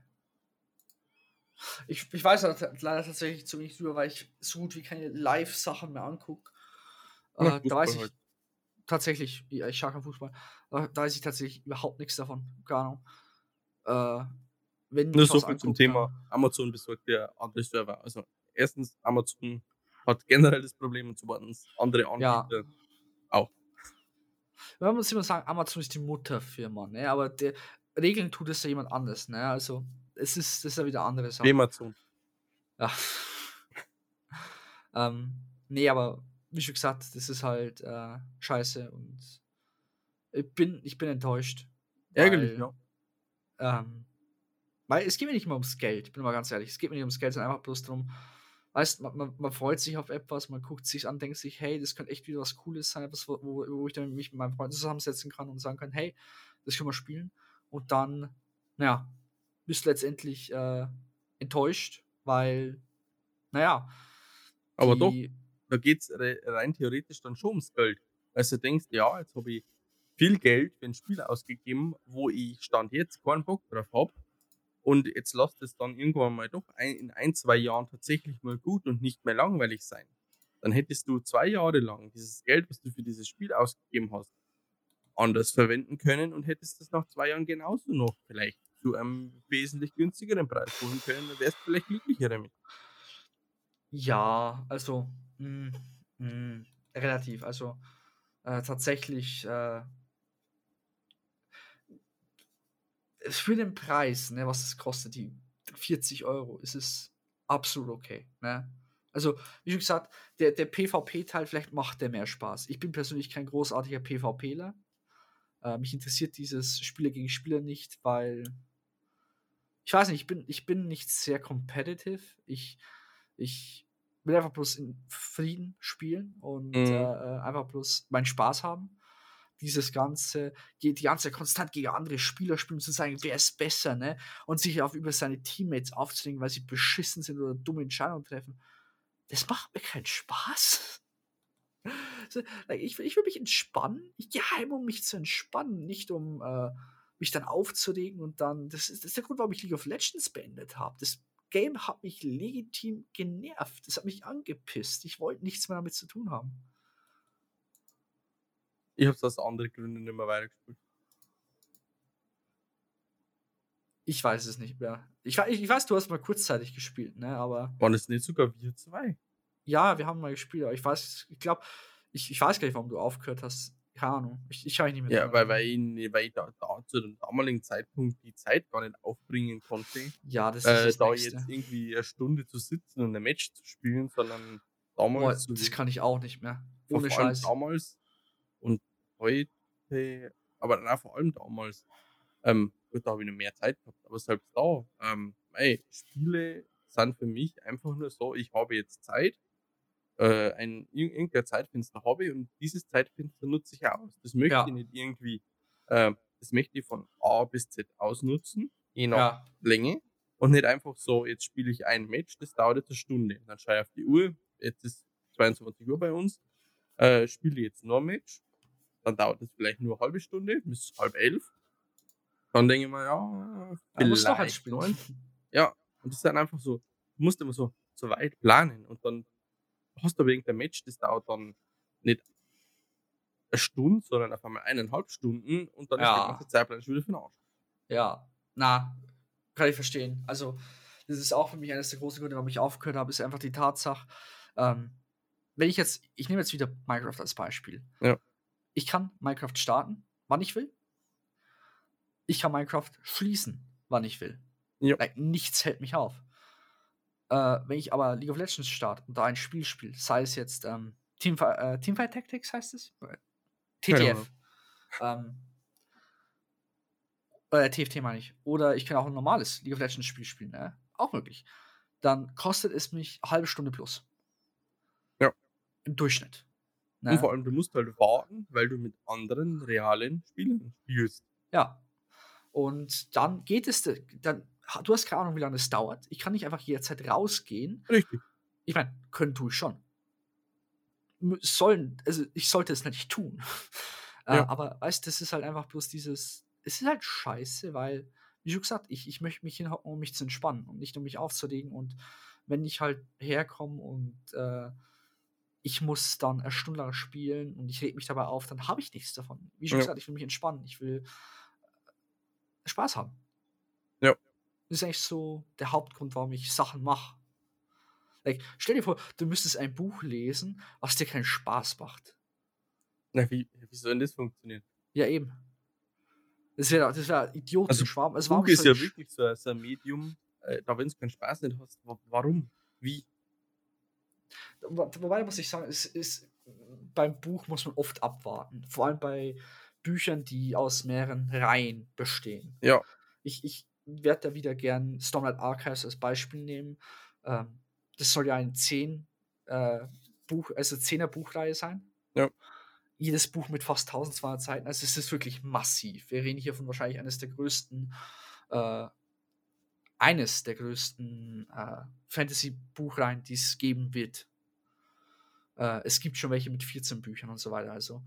Ich, ich weiß halt leider tatsächlich zu wenig drüber, weil ich so gut wie keine Live-Sachen mehr angucke. Ja, Äh, da weiß ich halt. tatsächlich, ja, ich schaue keinen Fußball, äh, da weiß ich tatsächlich überhaupt nichts davon. Keine Ahnung. Äh, wenn Nur so viel zum Thema Amazon besorgt ja andere Server. Also erstens, Amazon hat generell das Problem und zweitens andere Ja. Anbieter auch. Man muss immer sagen, Amazon ist die Mutterfirma, ne? aber der, regeln tut es ja jemand anders. Ne? Also, es ist, das ist ja wieder andere Sache. Amazon. Ja. ähm, nee, aber wie schon gesagt, das ist halt äh, scheiße und ich bin, ich bin enttäuscht. Ärgerlich, weil, ja. Ähm, weil es geht mir nicht immer ums Geld, ich bin mal ganz ehrlich. Es geht mir nicht ums Geld, sondern einfach bloß darum, weißt man, man, man freut sich auf etwas, man guckt sich an, denkt sich, hey, das könnte echt wieder was Cooles sein, etwas, wo, wo wo ich dann mich mit meinem Freund zusammensetzen kann und sagen kann, hey, das können wir spielen. Und dann, naja, bist letztendlich äh, enttäuscht, weil, naja, Aber doch, da geht es rein theoretisch dann schon ums Geld. Weil du denkst, ja, jetzt habe ich viel Geld für ein Spiel ausgegeben, wo ich Stand jetzt keinen Bock drauf habe. Und jetzt lasst es dann irgendwann mal doch ein, in ein, zwei Jahren tatsächlich mal gut und nicht mehr langweilig sein. Dann hättest du zwei Jahre lang dieses Geld, was du für dieses Spiel ausgegeben hast, anders verwenden können und hättest es nach zwei Jahren genauso noch vielleicht zu einem wesentlich günstigeren Preis holen können, dann wärst du vielleicht glücklicher damit. Ja, also mh, mh, relativ. Also äh, tatsächlich äh, für den Preis, ne, was es kostet, die 40 Euro, ist es absolut okay. Ne? Also, wie schon gesagt, der, der PvP-Teil, vielleicht macht der mehr Spaß. Ich bin persönlich kein großartiger PvPler. Äh, mich interessiert dieses Spieler gegen Spieler nicht, weil ich weiß nicht, ich bin, ich bin nicht sehr competitive. Ich, ich will einfach bloß in Frieden spielen und mhm. äh, einfach bloß meinen Spaß haben. Dieses ganze, die, die ganze konstant gegen andere Spieler spielen, zu sagen, wer ist besser, ne? Und sich auch über seine Teammates aufzulegen, weil sie beschissen sind oder dumme Entscheidungen treffen. Das macht mir keinen Spaß. ich, will, ich will mich entspannen. Ich gehe heim, um mich zu entspannen, nicht um äh, mich dann aufzuregen und dann. Das ist, das ist der Grund, warum ich League of Legends beendet habe. Das Game hat mich legitim genervt. Das hat mich angepisst. Ich wollte nichts mehr damit zu tun haben. Ich habe es aus anderen Gründen nicht mehr weitergespielt. Ich weiß es nicht mehr. Ich, ich, ich weiß, du hast mal kurzzeitig gespielt, ne? Aber. Waren es nicht sogar wir zwei? Ja, wir haben mal gespielt, aber ich weiß, ich glaube, ich, ich weiß gar nicht, warum du aufgehört hast. Keine Ahnung. Ich, ich schaue nicht mehr. Ja, weil, weil, ich, weil ich da, da, zu dem damaligen Zeitpunkt die Zeit gar nicht aufbringen konnte. Ja, das ist äh, das Da Nächste. jetzt irgendwie eine Stunde zu sitzen und ein Match zu spielen, sondern damals. Boah, das kann ich auch nicht mehr. Ohne Scheiß. Damals und heute, aber dann vor allem damals. Ähm, gut, da habe ich noch mehr Zeit gehabt, aber selbst da, ähm, ey, Spiele sind für mich einfach nur so, ich habe jetzt Zeit äh, ein irgendein Zeitfenster habe und dieses Zeitfenster nutze ich aus. Das möchte ja. ich nicht irgendwie, äh, das möchte ich von A bis Z ausnutzen, je nach ja. Länge. Und nicht einfach so, jetzt spiele ich ein Match, das dauert jetzt eine Stunde. Dann schaue ich auf die Uhr, jetzt ist 22 Uhr bei uns, äh, spiele jetzt noch ein Match, dann dauert es vielleicht nur eine halbe Stunde, bis halb elf. Dann denke ich mir, ja, vielleicht. Doch halt spielen. Ja, und das ist dann einfach so, du musst immer so, so weit planen und dann hast du aber irgendein Match, das dauert dann nicht eine Stunde, sondern auf einmal eineinhalb Stunden und dann ja. ist der ganze Zeitplan schon wieder für den Arsch. Ja, na, kann ich verstehen. Also, das ist auch für mich eines der großen Gründe, warum ich aufgehört habe, ist einfach die Tatsache, ähm, wenn ich jetzt, ich nehme jetzt wieder Minecraft als Beispiel. Ja. Ich kann Minecraft starten, wann ich will. Ich kann Minecraft schließen, wann ich will. Ja. Like, nichts hält mich auf. Äh, wenn ich aber League of Legends starte und da ein Spiel spiele, sei es jetzt ähm, Team, äh, Teamfight Tactics heißt es? TTF. Ja. Ähm, äh, TFT meine ich. Oder ich kann auch ein normales League of Legends Spiel spielen, ne? Auch möglich. Dann kostet es mich eine halbe Stunde plus. Ja. Im Durchschnitt. Ne? Und vor allem, du musst halt warten, weil du mit anderen realen Spielern spielst. Ja. Und dann geht es, dann du hast keine Ahnung, wie lange es dauert. Ich kann nicht einfach jederzeit rausgehen. Richtig. Ich meine, können tue ich schon. Sollen, also ich sollte es nicht tun. Äh, ja. aber weißt du, das ist halt einfach bloß dieses, es ist halt scheiße, weil, wie schon gesagt, ich, ich möchte mich hinhocken, um mich zu entspannen und nicht um mich aufzulegen. Und wenn ich halt herkomme und äh, ich muss dann eine Stunde lang spielen und ich reg mich dabei auf, dann habe ich nichts davon. Wie schon ja. gesagt, ich will mich entspannen. Ich will äh, Spaß haben. Das ist eigentlich so der Hauptgrund, warum ich Sachen mache. Like, stell dir vor, du müsstest ein Buch lesen, was dir keinen Spaß macht. Na, wie, wie soll denn das funktionieren? Ja, eben. Das wäre das wär idiotisch. Also, es Buch ist ja wirklich so, so ein Medium, äh, da wenn du keinen Spaß nicht hast, warum? Wie? Wobei muss ich sagen, es ist, beim Buch muss man oft abwarten. Vor allem bei Büchern, die aus mehreren Reihen bestehen. Ja. Ich, ich werde da wieder gern Stormlight Archives als Beispiel nehmen. Ähm, das soll ja ein 10 äh, Buch, also 10er Buchreihe sein. Ja. Jedes Buch mit fast 1200 Seiten. Also es ist wirklich massiv. Wir reden hier von wahrscheinlich eines der größten, äh, eines der größten äh, Fantasy-Buchreihen, die es geben wird. Äh, es gibt schon welche mit 14 Büchern und so weiter. Also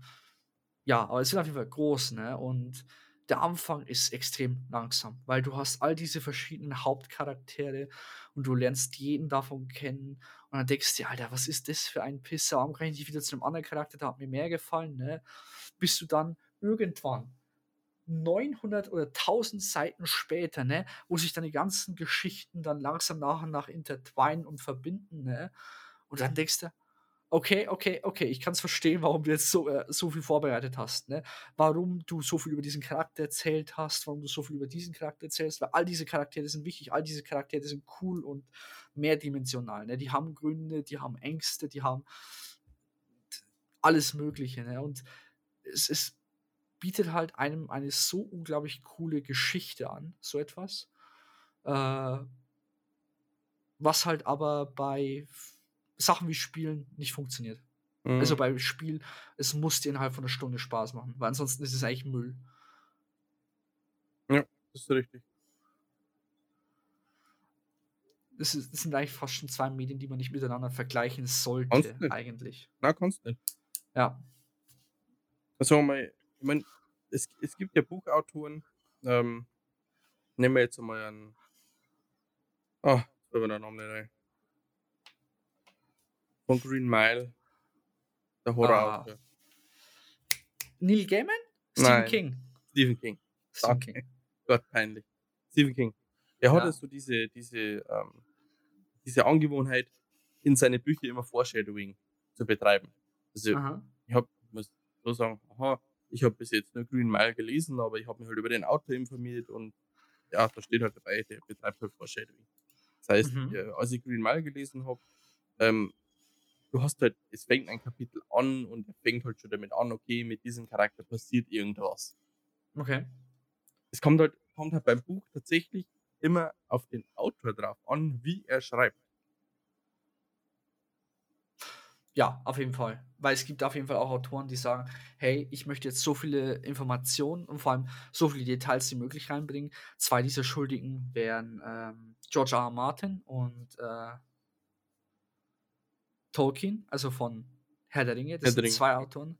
ja, aber es sind auf jeden Fall groß, ne? Und der Anfang ist extrem langsam, weil du hast all diese verschiedenen Hauptcharaktere und du lernst jeden davon kennen und dann denkst du dir, Alter, was ist das für ein Pisser? Warum kann ich nicht wieder zu einem anderen Charakter, der hat mir mehr gefallen, ne? Bis du dann irgendwann 900 oder 1000 Seiten später, ne, wo sich dann die ganzen Geschichten dann langsam nach und nach intertwinen und verbinden, ne? Und dann denkst du, Okay, okay, okay. Ich kann's verstehen, warum du jetzt so, äh, so viel vorbereitet hast, ne? Warum du so viel über diesen Charakter erzählt hast, warum du so viel über diesen Charakter erzählst, weil all diese Charaktere sind wichtig, all diese Charaktere sind cool und mehrdimensional, ne? Die haben Gründe, die haben Ängste, die haben alles Mögliche, ne? Und es es bietet halt einem eine so unglaublich coole Geschichte an, so etwas. Äh was halt aber bei Sachen wie Spielen nicht funktioniert. Also, Mhm. beim Spiel, es muss dir innerhalb von 'ner Stunde Spaß machen, weil ansonsten ist es eigentlich Müll. Ja, das ist richtig. Das ist das sind eigentlich fast schon 2 Medien, die man nicht miteinander vergleichen Kannst sollte nicht. eigentlich. Nein, kannst nicht. Ja. Also, mal ich meine, es es gibt ja Buchautoren, ähm, nehmen wir jetzt einmal einen ah, jetzt fällt mir der Name nicht ein. Von Green Mile, der Ah. Horrorautor. Neil Gaiman? Stephen Nein, King? Stephen King. Stephen. King. Gott, peinlich. Stephen King. Er hat ja Ja. so diese diese, ähm diese Angewohnheit, in seine Bücher immer Foreshadowing zu betreiben. Also, Aha. ich habe muss so sagen, aha, ich habe bis jetzt nur Green Mile gelesen, aber ich habe mich halt über den Autor informiert und ja, da steht halt dabei, der betreibt halt Foreshadowing. Das heißt, Mhm. äh, als ich Green Mile gelesen habe, ähm, du hast halt es fängt ein Kapitel an und er fängt halt schon damit an, okay, mit diesem Charakter passiert irgendwas. Okay. Es kommt halt kommt halt beim Buch tatsächlich immer auf den Autor drauf an, wie er schreibt. Ja, auf jeden Fall. Weil es gibt auf jeden Fall auch Autoren, die sagen: „Hey, ich möchte jetzt so viele Informationen und vor allem so viele Details wie möglich reinbringen.“ 2 dieser Schuldigen wären, ähm, George R. R. Martin und, äh Tolkien, also von Herr der Ringe. Das Herr sind 2 ja. Autoren,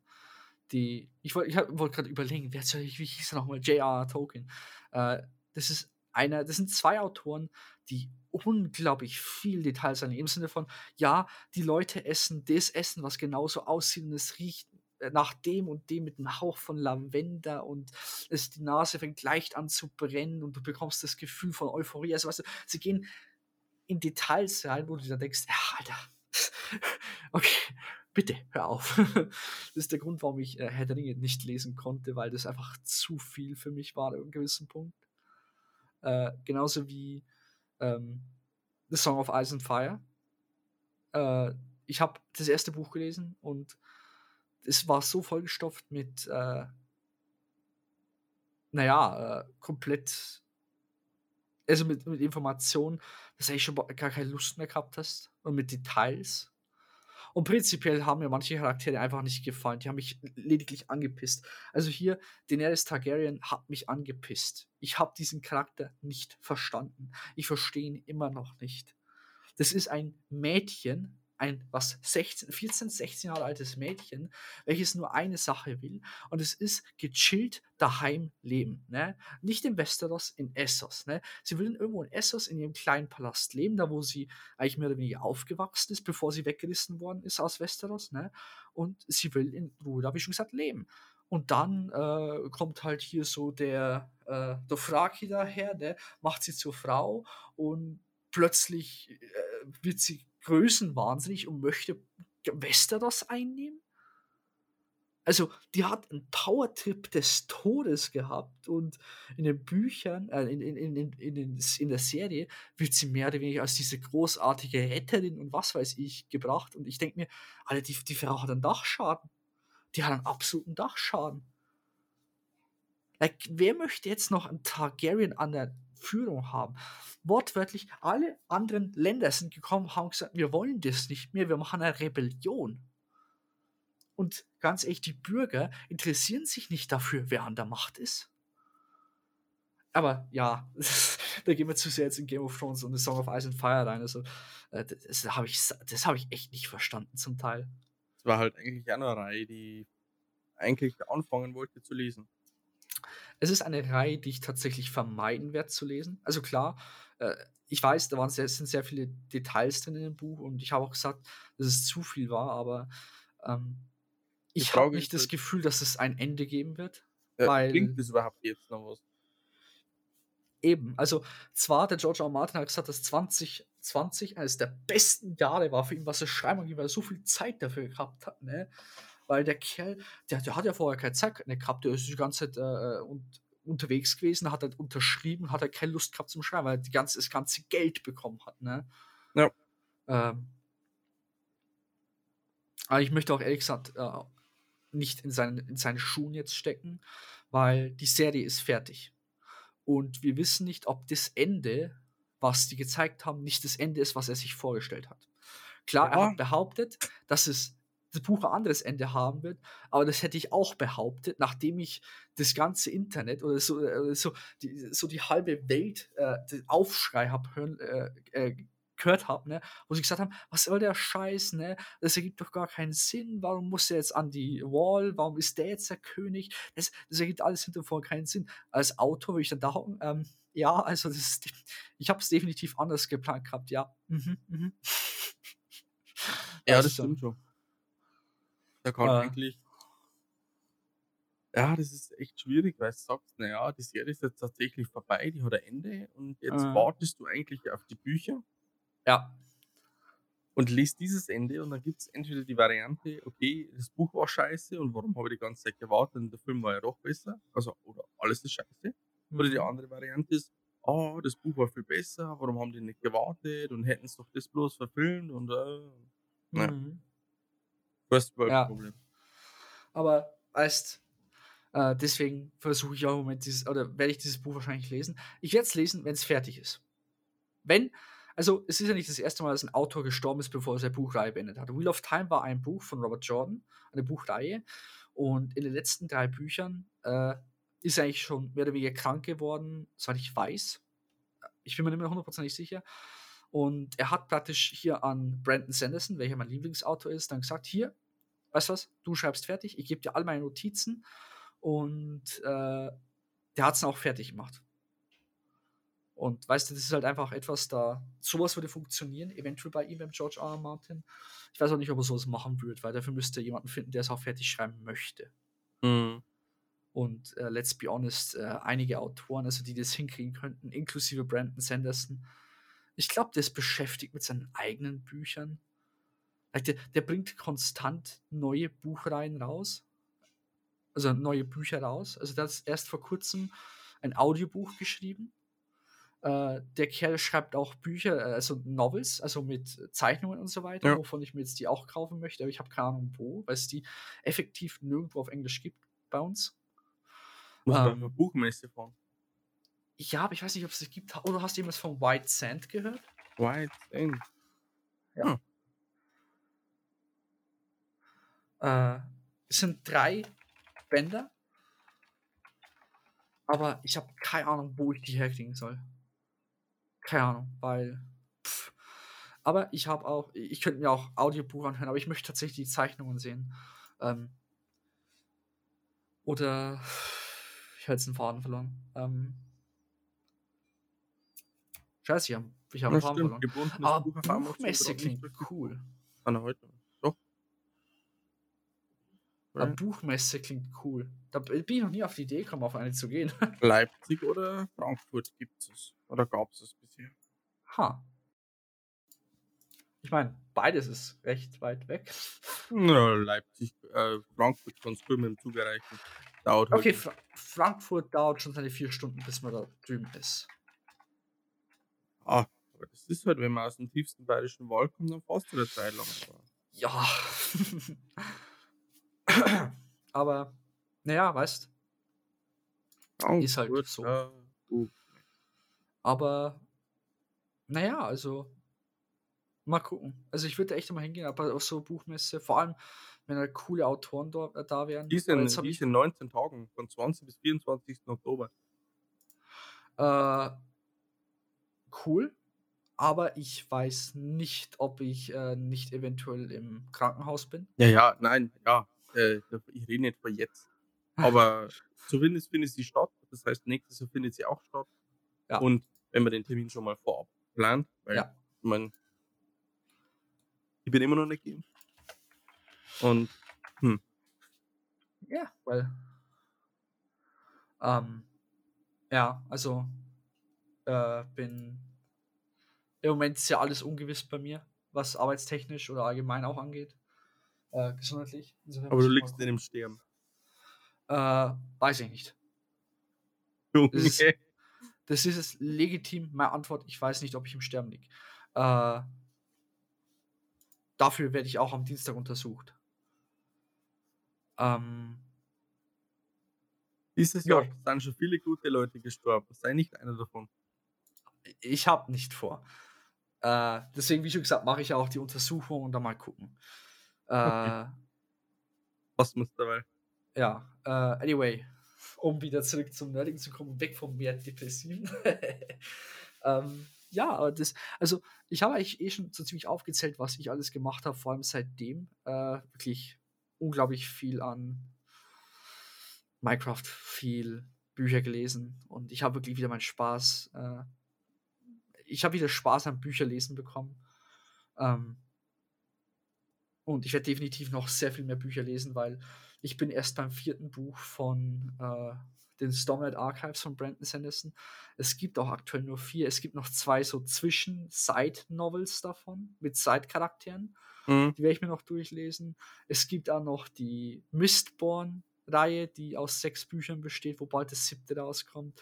die ich wollte ich habe wollte grad überlegen, wer soll ich wie hieß er noch mal? J.R.R. Tolkien. Äh, das ist einer das sind 2 Autoren, die unglaublich viel Details haben im Sinne von: „Ja, die Leute essen das Essen, was genauso aussieht und es riecht, äh, nach dem und dem mit 'nem Hauch von Lavender und es die Nase fängt leicht an zu brennen und du bekommst das Gefühl von Euphorie.“ Also, weißt du, sie gehen in Details rein, wo du dir denkst: „Ja, Alter, okay, bitte hör auf.“ Das ist der Grund, warum ich, äh, Herr der Ringe nicht lesen konnte, weil das einfach zu viel für mich war an 'nem gewissen Punkt. Äh, genauso wie, ähm, „The Song of Ice and Fire“. Äh, ich habe das 1. Buch gelesen und es war so vollgestopft mit, äh na ja, äh, komplett also, mit mit Informationen, dass du eigentlich schon gar keine Lust mehr gehabt hast und mit Details. Und prinzipiell haben mir manche Charaktere einfach nicht gefallen. Die haben mich lediglich angepisst. Also, hier Daenerys Targaryen hat mich angepisst. Ich habe diesen Charakter nicht verstanden. Ich verstehe ihn immer noch nicht. Das ist ein Mädchen, ein was 16 14, 16 Jahre altes Mädchen, welches nur eine Sache will und es ist gechillt daheim leben, ne? Nicht in Westeros, in Essos, ne? Sie will irgendwo in Essos in ihrem kleinen Palast leben, da wo sie eigentlich mehr oder weniger aufgewachsen ist, bevor sie weggerissen worden ist aus Westeros, ne? Und sie will in Ruhe da, schon gesagt, leben. Und dann, äh, kommt halt hier so der, äh, Dothraki daher, ne, macht sie zur Frau und plötzlich, äh, wird sie größenwahnsinnig und möchte Westeros einnehmen? Also, die hat 'n Powertrip des Todes gehabt und in den Büchern, äh, in in in in den in der Serie wird sie mehr oder weniger als diese großartige Retterin und was weiß ich gebracht und ich denke mir: „Alter, die die Frau hat 'n Dachschaden. Die hat einen absoluten Dachschaden.“ Like, wer möchte jetzt noch 'n Targaryen an der Führung haben? Wortwörtlich, alle anderen Länder sind gekommen, haben gesagt: „Wir wollen das nicht mehr, wir machen 'ne Rebellion.“ Und ganz ehrlich, die Bürger interessieren sich nicht dafür, wer an der Macht ist. Aber ja, da gehen wir zu sehr jetzt in Game of Thrones und The Song of Ice and Fire rein. Also, äh, d das habe ich das habe ich echt nicht verstanden zum Teil. Es war halt eigentlich auch 'ne Reihe, die eigentlich anfangen wollte zu lesen. Es ist eine Reihe, die ich tatsächlich vermeiden werde zu lesen. Also klar, äh, ich weiß, da waren sehr sind sehr viele Details drin in dem Buch und ich habe auch gesagt, dass es zu viel war, aber, ähm, ich habe nicht das Gefühl, dass es ein Ende geben wird, äh, weil bringt das überhaupt jetzt noch was? Eben, also zwar der George R. Martin hat gesagt, dass 2020 eines der besten Jahre war für ihn, was er schreiben angeht, weil er so viel Zeit dafür gehabt hat, ne? Weil der Kerl, der, der hat ja vorher keine Zeit ne, gehabt, der ist die ganze Zeit äh, und, unterwegs gewesen, hat halt unterschrieben, hat er halt keine Lust gehabt zum Schreiben, weil er die ganze, das ganze Geld bekommen hat, ne? Ja. Ähm, aber ich möchte auch ehrlich gesagt äh, nicht in seinen, in seinen Schuhen jetzt stecken, weil die Serie ist fertig. Und wir wissen nicht, ob das Ende, was die gezeigt haben, nicht das Ende ist, was er sich vorgestellt hat. Klar, er hat behauptet, dass es das Buch ein anderes Ende haben wird, aber das hätte ich auch behauptet, nachdem ich das ganze Internet oder so, äh, so, die, so die halbe Welt äh, den Aufschrei habe hören, äh, äh, gehört habe, ne, wo sie gesagt haben, was soll der Scheiß, ne? Das ergibt doch gar keinen Sinn. Warum muss er jetzt an die Wall? Warum ist der jetzt der König? Das, das ergibt alles hinter vor keinen Sinn. Als Autor würde ich dann da hocken, ähm, ja, also das ist, ich habe es definitiv anders geplant gehabt, ja. Mhm, mhm. Ja, das stimmt schon. Da kann äh, eigentlich. Ja, das ist echt schwierig, weil du sagst, naja, die Serie ist jetzt tatsächlich vorbei, die hat ein Ende und jetzt äh, wartest du eigentlich auf die Bücher. Ja. Und liest dieses Ende und dann gibt es entweder die Variante, okay, das Buch war scheiße und warum habe ich die ganze Zeit gewartet und der Film war ja doch besser, also oder alles ist scheiße. Mhm. Oder die mhm. andere Variante ist, oh, das Buch war viel besser, warum haben die nicht gewartet und hätten es doch das bloß verfilmt und äh, mhm. First World ja. Problem. Aber heißt, äh, deswegen versuche ich auch im Moment dieses, oder werde ich dieses Buch wahrscheinlich lesen. Ich werde es lesen, wenn es fertig ist. Wenn, also es ist ja nicht das erste Mal, dass ein Autor gestorben ist, bevor er seine Buchreihe beendet hat. Wheel of Time war ein Buch von Robert Jordan, eine Buchreihe. Und in den letzten drei Büchern äh, ist er eigentlich schon mehr oder weniger krank geworden, soweit ich weiß. Ich bin mir nicht mehr hundertprozentig sicher. Und er hat praktisch hier an Brandon Sanderson, welcher mein Lieblingsautor ist, dann gesagt: Hier, weißt du was, du schreibst fertig, ich gebe dir all meine Notizen. Und äh, der hat es auch fertig gemacht. Und weißt du, das ist halt einfach etwas, da sowas würde funktionieren, eventuell bei ihm, beim George R. R. Martin. Ich weiß auch nicht, ob er sowas machen würde, weil dafür müsste er jemanden finden, der es auch fertig schreiben möchte. Mhm. Und äh, let's be honest, äh, einige Autoren, also die das hinkriegen könnten, inklusive Brandon Sanderson, ich glaube, der ist beschäftigt mit seinen eigenen Büchern. Der, der bringt konstant neue Buchreihen raus. Also neue Bücher raus. Also der hat erst vor kurzem ein Audiobuch geschrieben. Äh, der Kerl schreibt auch Bücher, äh, also Novels, also mit Zeichnungen und so weiter, ja. wovon ich mir jetzt die auch kaufen möchte, aber ich habe keine Ahnung wo, weil es die effektiv nirgendwo auf Englisch gibt bei uns. Muss ähm, man Buchmesse fahren. Ja, aber ich weiß nicht, ob es das gibt. Oder hast du jemals von White Sand gehört? White Sand. Ja. Hm. Äh, es sind drei Bänder. Aber ich habe keine Ahnung, wo ich die herkriegen soll. Keine Ahnung, weil. Pff. Aber ich habe auch, ich könnte mir auch Audiobuch anhören, aber ich möchte tatsächlich die Zeichnungen sehen. Ähm, oder ich habe jetzt einen Faden verloren. Ähm, Scheiße, ich habe ich hab einen Faden verloren. Aber Buchmesse klingt cool. An heute. Ja. Buchmesse klingt cool. Da bin ich noch nie auf die Idee gekommen, auf eine zu gehen. Leipzig oder Frankfurt gibt es. Oder gab es es bisher? Ha. Ich meine, beides ist recht weit weg. Na, Leipzig, äh, Frankfurt kannst du mit dem Zug erreichen. Dauert okay, Fra Frankfurt dauert schon seine vier Stunden, bis man da drüben ist. Ah, aber das ist halt, wenn man aus dem tiefsten bayerischen Wald kommt, dann fast eine Zeit lang. Ja. aber, naja, weißt oh, ist halt gut, so. Ja. Aber, naja, also, mal gucken. Also, ich würde echt mal hingehen, aber auf so Buchmesse, vor allem, wenn halt coole Autoren da, äh, da wären. Die sind, die ich in 19 Tagen, von 20 bis 24. Oktober. Äh, cool, aber ich weiß nicht, ob ich äh, nicht eventuell im Krankenhaus bin. Ja, ja, nein, ja, äh, ich rede nicht von jetzt. Aber zumindest findet sie statt. Das heißt, nächstes Jahr findet sie auch statt. Ja. Und wenn man den Termin schon mal vorab plant, weil ja. ich meine, ich bin immer noch nicht gehen. Und, hm. Ja, weil, ähm, ja, also Äh, bin im Moment ist ja alles ungewiss bei mir, was arbeitstechnisch oder allgemein auch angeht. Äh, gesundheitlich. Insofern Aber du liegst in dem Sterben. Äh, weiß ich nicht. Junge. Das ist, das ist es legitim, meine Antwort. Ich weiß nicht, ob ich im Sterben liege. Äh, dafür werde ich auch am Dienstag untersucht. Ähm, Dieses Ja. Jahr sind schon viele gute Leute gestorben. Sei nicht einer davon. ich habe nicht vor. Äh, deswegen, wie schon gesagt, mache ich auch die Untersuchung und dann mal gucken. Äh, Okay. Was muss dabei? Ja, äh, anyway, um wieder zurück zum Nerdigen zu kommen, weg vom mehr Depressiven. ähm, ja, aber das, also ich habe eigentlich eh schon so ziemlich aufgezählt, was ich alles gemacht habe, vor allem seitdem. Äh, wirklich unglaublich viel an Minecraft, viel Bücher gelesen und ich habe wirklich wieder meinen Spaß. Äh, ich habe wieder Spaß am Bücherlesen bekommen. Ähm, und ich werde definitiv noch sehr viel mehr Bücher lesen, weil ich bin erst beim vierten Buch von äh, den Stormlight Archives von Brandon Sanderson. Es gibt auch aktuell nur vier. Es gibt noch zwei so Zwischen-Side-Novels davon mit Side-Charakteren. Mhm. Die werde ich mir noch durchlesen. Es gibt auch noch die Mistborn-Reihe, die aus sechs Büchern besteht, wo bald das siebte rauskommt.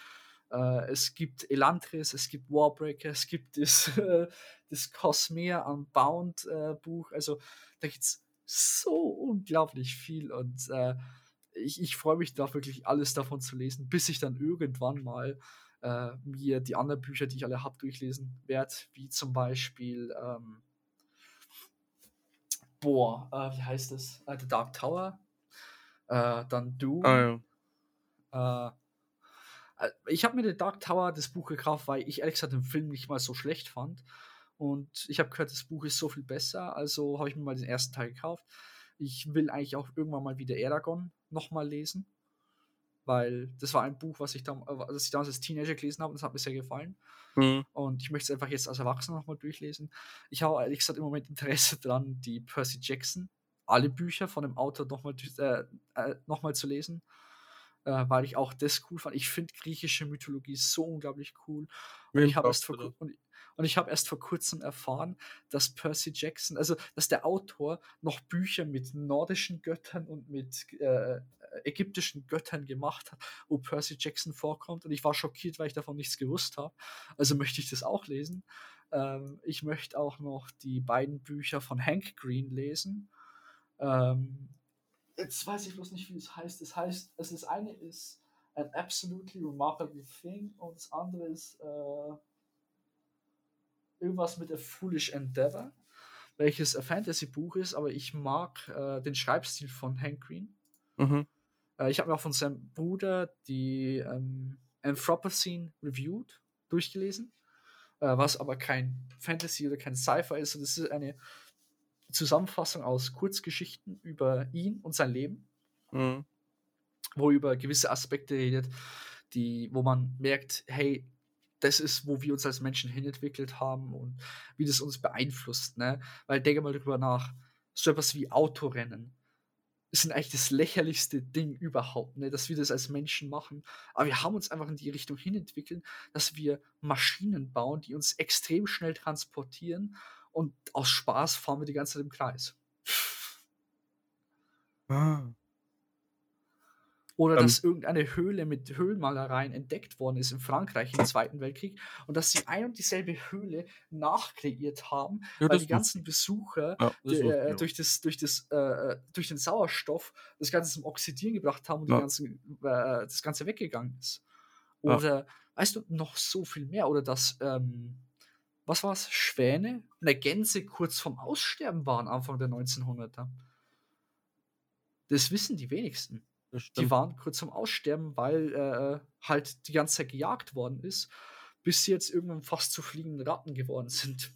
Äh, es gibt Elantris, es gibt Warbreaker, es gibt das, äh, das Cosmere Unbound äh, Buch. Also da gibt es so unglaublich viel und äh, ich, ich freue mich da wirklich alles davon zu lesen, bis ich dann irgendwann mal äh, mir die anderen Bücher, die ich alle habe, durchlesen werde, wie zum Beispiel ähm, boah, äh, wie heißt das? The Dark Tower, dann Doom. Ah, ja. Äh, ich habe mir The Dark Tower das Buch gekauft, weil ich ehrlich gesagt den Film nicht mal so schlecht fand. Und ich habe gehört, das Buch ist so viel besser, also habe ich mir mal den ersten Teil gekauft. Ich will eigentlich auch irgendwann mal wieder Eragon nochmal lesen, weil das war ein Buch, was ich, dam äh, ich damals als Teenager gelesen habe und das hat mir sehr gefallen. Mhm. Und ich möchte es einfach jetzt als Erwachsener nochmal durchlesen. Ich habe ehrlich gesagt im Moment Interesse dran, die Percy Jackson, alle Bücher von dem Autor nochmal äh, äh, noch mal zu lesen, äh, weil ich auch das cool fand. Ich finde griechische Mythologie so unglaublich cool. Und ich habe erst, vor und, und ich hab erst vor kurzem erfahren, dass Percy Jackson, also dass der Autor noch Bücher mit nordischen Göttern und mit äh, ägyptischen Göttern gemacht hat, wo Percy Jackson vorkommt. Und ich war schockiert, weil ich davon nichts gewusst habe. Also möchte ich das auch lesen. Ähm, ich möchte auch noch die beiden Bücher von Hank Green lesen. Ähm, jetzt weiß ich bloß nicht, wie es heißt. Das heißt, also das eine ist An Absolutely Remarkable Thing und das andere ist äh, irgendwas mit A Foolish Endeavor, welches ein Fantasy-Buch ist, aber ich mag äh, den Schreibstil von Hank Green. Mhm. Äh, ich habe mir auch von seinem Bruder die ähm, Anthropocene Reviewed durchgelesen, äh, was aber kein Fantasy oder kein Sci-Fi ist. Das ist eine Zusammenfassung aus Kurzgeschichten über ihn und sein Leben, Mhm. wo er über gewisse Aspekte redet, die, wo man merkt, hey, das ist, wo wir uns als Menschen hinentwickelt haben und wie das uns beeinflusst. Ne? Weil denke mal darüber nach, so etwas wie Autorennen sind eigentlich das lächerlichste Ding überhaupt, ne? dass wir das als Menschen machen. Aber wir haben uns einfach in die Richtung hinentwickelt, dass wir Maschinen bauen, die uns extrem schnell transportieren und aus Spaß fahren wir die ganze Zeit im Kreis. Ah. Oder Ähm. dass irgendeine Höhle mit Höhlenmalereien entdeckt worden ist in Frankreich im Zweiten Weltkrieg und dass sie ein und dieselbe Höhle nachkreiert haben, Ja, weil die ganzen Besucher Ja, das die, äh, ich auch. durch, das, durch, das, äh, durch den Sauerstoff das Ganze zum Oxidieren gebracht haben und Ja. ganzen, äh, das Ganze weggegangen ist. Ja. Oder, weißt du, noch so viel mehr. Oder dass, ähm, was war es, Schwäne, eine Gänse kurz vorm Aussterben waren Anfang der 1900er. Das wissen die wenigsten. Die waren kurz vorm Aussterben, weil äh, halt die ganze Zeit gejagt worden ist, bis sie jetzt irgendwann fast zu fliegenden Ratten geworden sind.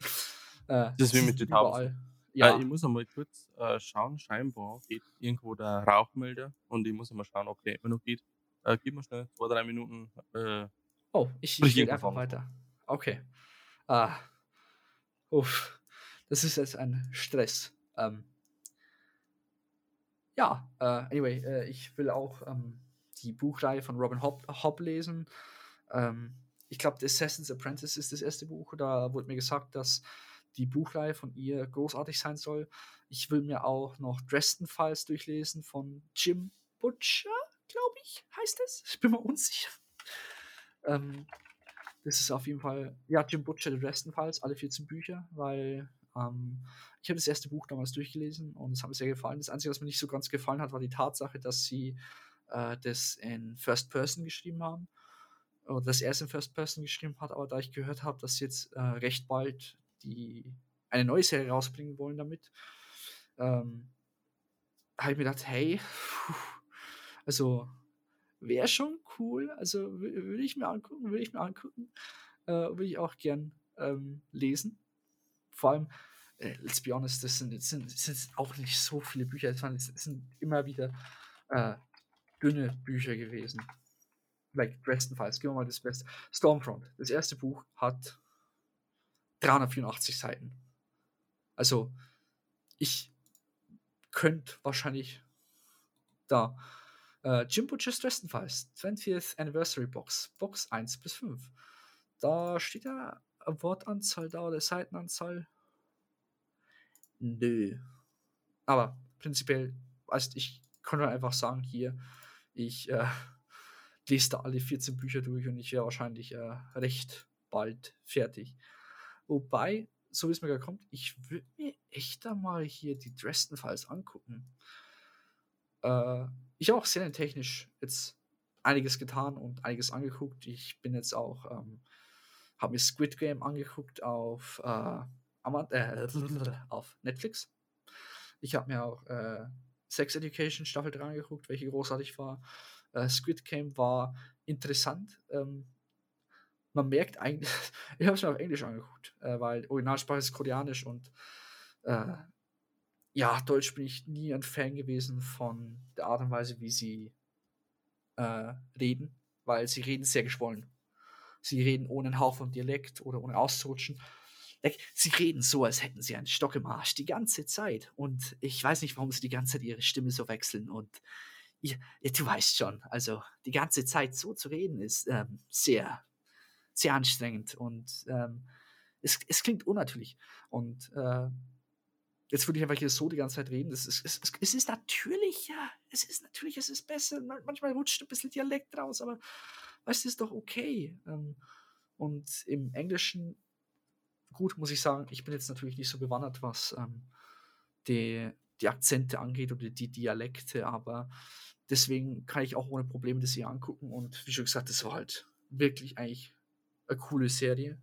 äh, Das ist wie mit den Tauben. Ja, Äh, ich muss einmal kurz äh, schauen, scheinbar geht irgendwo der Rauchmelder und ich muss einmal schauen, ob der immer noch geht. Äh, gib mir schnell zwei, drei Minuten. Äh, oh, ich, ich irgendwas einfach anderes weiter. Okay. Ah. Uff. Das ist jetzt ein Stress. Ähm, ja, äh, anyway, äh, ich will auch ähm, die Buchreihe von Robin Hobb, Hobb lesen. Ähm, ich glaube, The Assassin's Apprentice ist das erste Buch. Da wurde mir gesagt, dass die Buchreihe von ihr großartig sein soll. Ich will mir auch noch Dresden Files durchlesen von Jim Butcher, glaube ich, heißt es. Ich bin mir unsicher. Ähm, das ist auf jeden Fall, ja, Jim Butcher, The Dresden alle 14 Bücher, weil ähm, ich habe das erste Buch damals durchgelesen und es hat mir sehr gefallen. Das Einzige, was mir nicht so ganz gefallen hat, war die Tatsache, dass sie äh, das in First Person geschrieben haben. Oder dass er es in First Person geschrieben hat, aber da ich gehört habe, dass sie jetzt äh, recht bald die eine neue Serie rausbringen wollen damit, ähm, habe ich mir gedacht, hey, also wäre schon cool. Also würde ich mir angucken, würde ich mir angucken, äh, würde ich auch gern ähm, lesen. Vor allem, äh, let's be honest, das sind, das sind, das sind auch nicht so viele Bücher. Das, sind immer wieder äh, dünne Bücher gewesen. Like Dresden Files, gehen wir mal das Beste. Stormfront, das erste Buch hat 384 Seiten. Also, ich könnte wahrscheinlich da äh, Jim Butcher's Dresden Files, 20th Anniversary Box, Box 1 bis 5. Da steht ja Wortanzahl da oder Seitenanzahl. Nö. Aber prinzipiell, weißt ich kann einfach sagen, hier, ich äh, lese da alle 14 Bücher durch und ich wäre wahrscheinlich äh, recht bald fertig. Wobei, so wie es mir gerade kommt, ich würde mir echt da mal hier die Dresden Files angucken. Äh, ich habe auch sehr technisch jetzt einiges getan und einiges angeguckt. Ich bin jetzt auch, ähm, habe mir Squid Game angeguckt auf, äh, äh, auf Netflix. Ich habe mir auch äh, Sex Education Staffel 3 angeguckt, welche großartig war. Äh, Squid Game war interessant. Ähm, man merkt eigentlich, ich habe es mir auf Englisch angeguckt, äh, weil Originalsprache ist Koreanisch und äh, ja, Deutsch bin ich nie ein Fan gewesen von der Art und Weise, wie sie äh, reden, weil sie reden sehr geschwollen. Sie reden ohne einen Hauch von Dialekt oder ohne auszurutschen. Sie reden so, als hätten sie einen Stock im Arsch die ganze Zeit. Und ich weiß nicht, warum sie die ganze Zeit ihre Stimme so wechseln. Und ja, du weißt schon, also die ganze Zeit so zu reden ist ähm, sehr, sehr anstrengend und ähm, es, es klingt unnatürlich. Und äh, jetzt würde ich einfach hier so die ganze Zeit reden. Das ist, es, es ist natürlich, ja, es ist natürlich, es ist besser. Manchmal rutscht ein bisschen Dialekt raus, aber du, ist doch okay. Ähm, und im Englischen, gut, muss ich sagen, ich bin jetzt natürlich nicht so bewandert, was ähm, die, die Akzente angeht oder die Dialekte, aber deswegen kann ich auch ohne Probleme das hier angucken. Und wie schon gesagt, das war halt wirklich eigentlich eine coole Serie.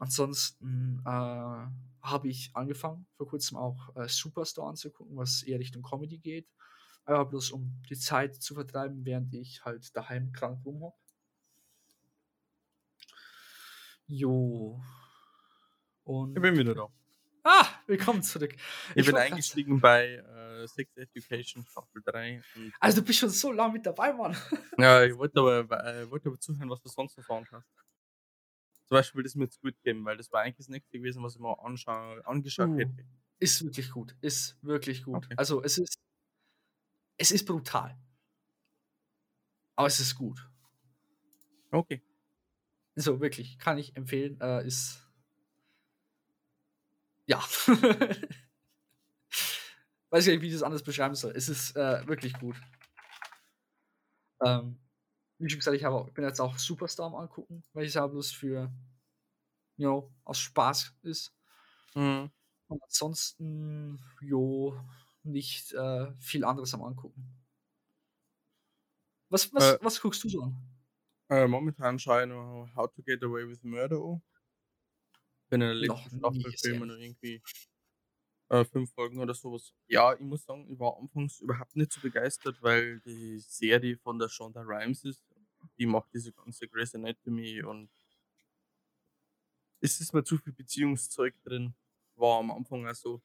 Ansonsten äh, habe ich angefangen, vor kurzem auch äh, Superstore anzugucken, was eher Richtung Comedy geht. Aber bloß um die Zeit zu vertreiben, während ich halt daheim krank rumhocke. Jo. Und ich bin wieder da. Ah, willkommen zurück. Ich, ich bin eingestiegen bei äh, Sex Education Staffel 3. Also du bist schon so lange mit dabei, Mann. ja, ich wollte aber, äh, wollte aber zuhören, was du sonst noch sagen hast. Zum Beispiel das mit Squid Game, weil das war eigentlich das nächste gewesen, was ich mal anschauen, angeschaut uh, hätte. Ist wirklich gut. Ist wirklich gut. Okay. Also es ist. Es ist brutal. Aber es ist gut. Okay. So, wirklich. Kann ich empfehlen. Äh, ist ja. Weiß ich nicht, wie ich das anders beschreiben soll. Es ist äh, wirklich gut. Ähm, wie schon gesagt, ich habe, bin jetzt auch Superstar am angucken, weil ich es aber bloß für, know, aus Spaß ist. Mhm. Und ansonsten, jo, nicht äh, viel anderes am angucken. Was, was, äh, was guckst du so an? Äh, momentan schaue ich noch How to Get Away with Murder bin in der letzten Staffel Filme nur irgendwie äh, fünf Folgen oder sowas. Ja, ich muss sagen, ich war anfangs überhaupt nicht so begeistert, weil die Serie von der Shonda Rhimes ist. Die macht diese ganze Grey's Anatomy und es ist mir zu viel Beziehungszeug drin. War am Anfang auch so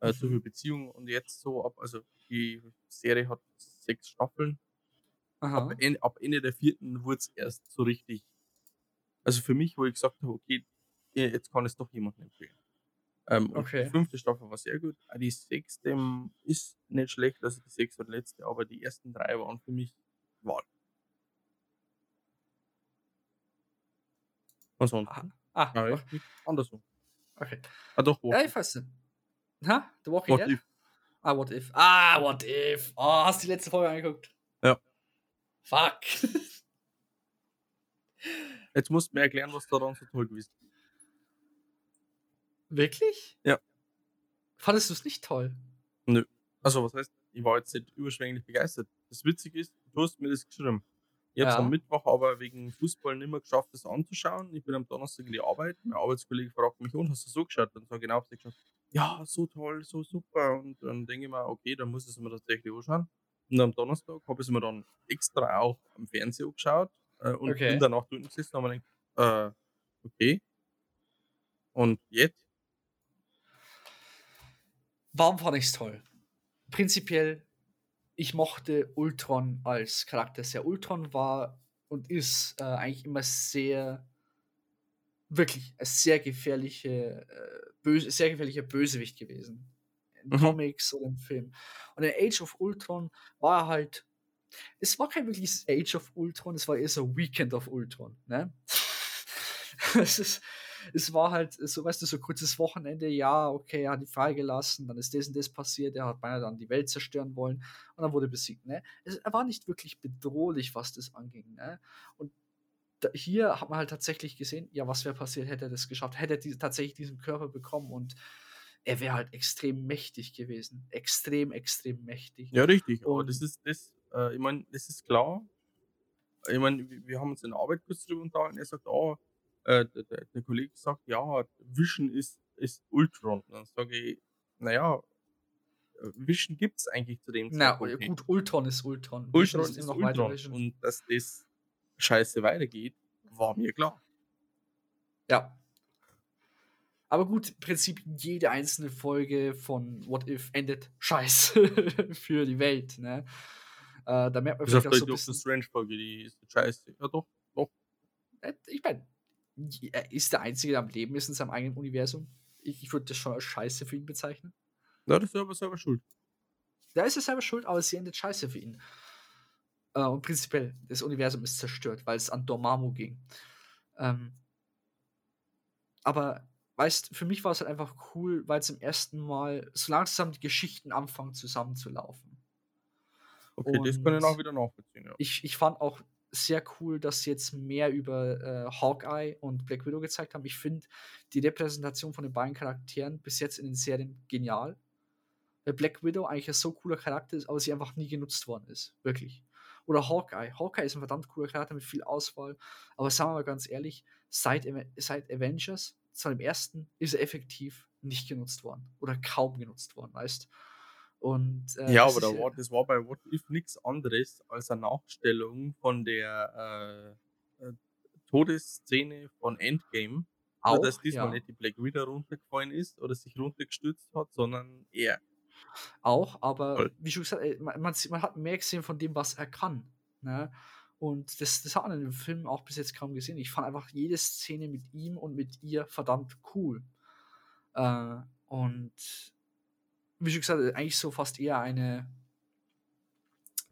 äh, mhm. zu viel Beziehung und jetzt so ab, also die Serie hat sechs Staffeln. Ab, ab Ende der vierten wurde es erst so richtig. Also für mich, wo ich gesagt habe, okay, jetzt kann es doch jemandem empfehlen. Ähm, okay. Die fünfte Staffel war sehr gut. Die sechste ist nicht schlecht, also die sechste und letzte, aber die ersten drei waren für mich Wahl. Ansonsten, Ah, ja, ah, ich nicht andersrum. okay. Ah doch, Ja, What ich weiß nicht. Ha? The Walking What Dead? if? Ah, What If. Ah, What If. Oh, hast du die letzte Folge angeguckt? Ja. Fuck. Jetzt musst du mir erklären, was daran so toll gewesen ist. Wirklich? Ja. Fandest du es nicht toll? Also, was heißt, ich war jetzt nicht überschwänglich begeistert. Das Witzige ist, du hast mir das geschrieben. Ich habe es am Mittwoch aber wegen Fußball nicht mehr geschafft, das anzuschauen. Ich bin am Donnerstag in die Arbeit. Mein Arbeitskollege fragt mich, und hast du so geschaut? Dann sage ich, genau, geschaut. Ja, so toll, so super. Und dann denke ich mir, okay, dann muss ich es mir tatsächlich anschauen. Und am Donnerstag habe ich es mir dann extra auch am Fernseher angeschaut äh, und Okay. bin danach dort gesessen und habe mir gedacht, äh, okay. Und jetzt? Warum fand ich es toll? Prinzipiell, ich mochte Ultron als Charakter sehr. Ultron war und ist äh, eigentlich immer sehr, wirklich ein sehr gefährliche, äh, böse, sehr gefährlicher Bösewicht gewesen. In Mhm. Comics oder im Film. Und in Age of Ultron war er halt, es war kein wirkliches Age of Ultron, es war eher so Weekend of Ultron. Ne? es, ist, es war halt so, weißt du, so kurzes Wochenende, ja, okay, er hat ihn freigelassen, dann ist das und das passiert, er hat beinahe dann die Welt zerstören wollen und dann wurde besiegt. Ne? Es, er war nicht wirklich bedrohlich, was das anging. Ne? Und da, hier hat man halt tatsächlich gesehen, ja, was wäre passiert, hätte er das geschafft, hätte er die, tatsächlich diesen Körper bekommen und er wäre halt extrem mächtig gewesen. Extrem, extrem mächtig. Ja, richtig. Aber das Und- ist das, äh, ich meine, das ist klar. Ich meine, wir haben uns in der Arbeit kurz drüber unterhalten. Er sagt, ah, äh, der, der, Kollege sagt, ja, Vision ist, ist Ultron. Dann sage ich, naja, Vision gibt es eigentlich zu dem Na, Zeitpunkt nicht. gut, Ultron ist Ultron. Ultron Vision ist immer noch weiter Ultron. Vision. Und dass das scheiße weitergeht, war mir klar. Ja. Aber gut, im Prinzip jede einzelne Folge von What If endet scheiße für die Welt. Ne? Äh, da merkt man vielleicht auch die so ein bisschen. Strange-Folge, die ist scheiße. Ja, doch. Äh, Ich meine, er ist der Einzige, der am Leben ist in seinem eigenen Universum. Ich, ich würde das schon als scheiße für ihn bezeichnen. Ja, das ist aber selber schuld. Da ist er selber schuld, aber sie endet scheiße für ihn. Äh, und prinzipiell, das Universum ist zerstört, weil es an Dormammu ging. Ähm, aber, weißt, für mich war es halt einfach cool, weil es im ersten Mal so langsam die Geschichten anfangen zusammenzulaufen. Okay, das kann ich auch Und- wieder nachvollziehen. Ja. Ich, ich fand auch sehr cool, dass sie jetzt mehr über äh, Hawkeye und Black Widow gezeigt haben. Ich finde die Repräsentation von den beiden Charakteren bis jetzt in den Serien genial. Weil Black Widow eigentlich ein so cooler Charakter ist, aber sie einfach nie genutzt worden ist. Wirklich. Oder Hawkeye. Hawkeye ist ein verdammt cooler Charakter mit viel Auswahl. Aber sagen wir mal ganz ehrlich, seit, seit Avengers, seit dem ersten, ist er effektiv nicht genutzt worden. Oder kaum genutzt worden, weißt Und, äh, Ja, aber ist war, das war bei What If nichts anderes als eine Nachstellung von der äh, äh, Todesszene von Endgame. auch, Nur, dass diesmal ja. nicht die Black Widow runtergefallen ist oder sich runtergestürzt hat, sondern er. Auch, aber Voll. wie schon gesagt, äh, man, man hat mehr gesehen von dem, was er kann. Ne? Und das, das hat man in dem Film auch bis jetzt kaum gesehen. Ich fand einfach jede Szene mit ihm und mit ihr verdammt cool. Äh, und wie schon gesagt, eigentlich so fast eher eine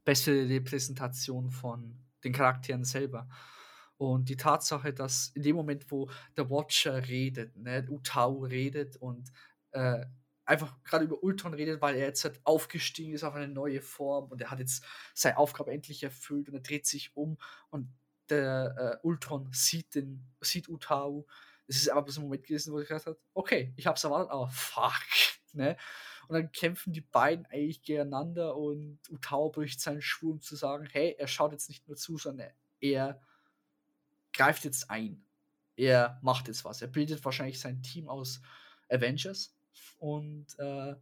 bessere Repräsentation von den Charakteren selber. Und die Tatsache, dass in dem Moment, wo der Watcher redet, ne, Utau redet und äh, einfach gerade über Ultron redet, weil er jetzt halt aufgestiegen ist auf eine neue Form und er hat jetzt seine Aufgabe endlich erfüllt und er dreht sich um und der äh, Ultron sieht den, sieht Utau. Es ist aber bloß ein Moment gewesen, wo er gesagt hat, okay, ich hab's erwartet, aber fuck, ne? Und dann kämpfen die beiden eigentlich gegeneinander und Utau bricht seinen Schwur, um zu sagen, hey, er schaut jetzt nicht nur zu, sondern er greift jetzt ein. Er macht jetzt was. Er bildet wahrscheinlich sein Team aus Avengers und äh,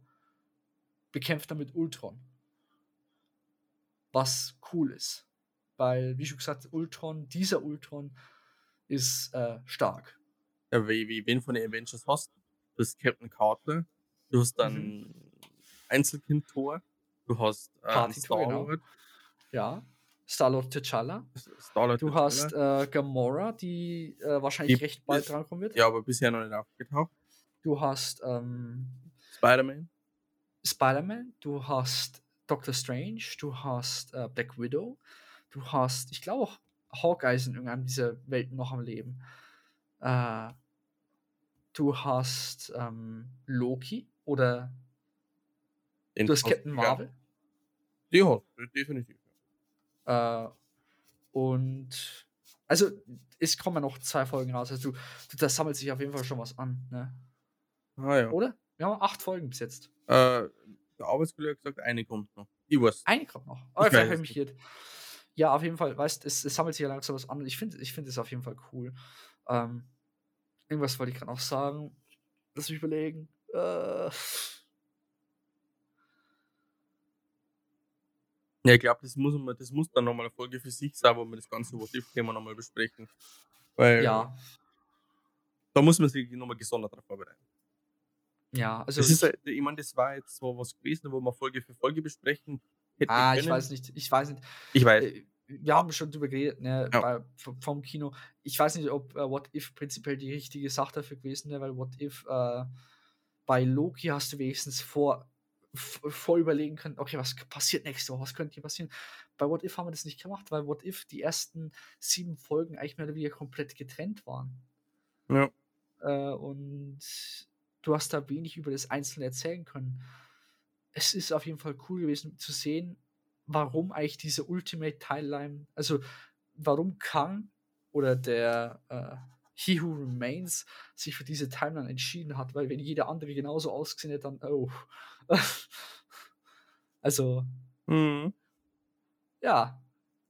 bekämpft damit Ultron. Was cool ist. Weil, wie schon gesagt, Ultron, dieser Ultron ist äh, stark. Ja, wie, wie wen von den Avengers hast. Du hast Captain Carter, du hast dann Mhm. Einzelkind-Tor, du hast äh, Party-Tor, genau. Ja. Star-Lord T'Challa. Star-Lord Du hast äh, Gamora, die äh, wahrscheinlich Die recht bald drankommen wird. ja, aber bisher noch nicht aufgetaucht. Du hast ähm, Spider-Man, Spider-Man, du hast Doctor Strange, du hast äh, Black Widow, du hast, ich glaube auch Hawkeye ist in irgendeinem dieser Welten noch am Leben. Äh, du hast ähm, Loki oder Den du hast Captain. Marvel. Ja, definitiv. Äh, und also es kommen noch zwei Folgen raus. Also du, du, da sammelt sich auf jeden Fall schon was an, ne? Ah ja. Oder? Wir haben acht Folgen bis jetzt. Äh, der Arbeitskollege hat gesagt, eine kommt noch. Ich weiß. Eine kommt noch. Aber Ich vielleicht habe mich hier. Ja, auf jeden Fall, weißt es, es sammelt sich ja langsam was an. Ich finde ich find es auf jeden Fall cool. Ähm, irgendwas wollte ich gerade noch sagen. Lass mich überlegen. Äh, Ja, ich glaube, das muss, man- das muss dann nochmal eine Folge für sich sein, wo wir das ganze What-If-Thema nochmal besprechen. Weil ja, da muss man sich nochmal gesondert darauf vorbereiten. ja, also. Das ist, ich, halt- ich meine, das war jetzt so was gewesen, wo wir Folge für Folge besprechen hätten ah, können. ich weiß nicht. Ich weiß nicht. Ich weiß. Äh, wir haben schon drüber geredet, ne, Ja. bei, vom Kino. Ich weiß nicht, ob äh, What If prinzipiell die richtige Sache dafür gewesen wäre, weil What If äh, bei Loki hast du wenigstens vor, vorüberlegen können, okay, was passiert nächste Woche, was könnte hier passieren. Bei What If haben wir das nicht gemacht, weil What If die ersten sieben Folgen eigentlich mehr oder weniger komplett getrennt waren. Ja. Äh, und du hast da wenig über das Einzelne erzählen können. Es ist auf jeden Fall cool gewesen zu sehen, warum eigentlich diese Ultimate Timeline, also warum Kang oder der äh, He Who Remains sich für diese Timeline entschieden hat, weil wenn jeder andere genauso ausgesehen hätte, dann oh. also Mhm. ja,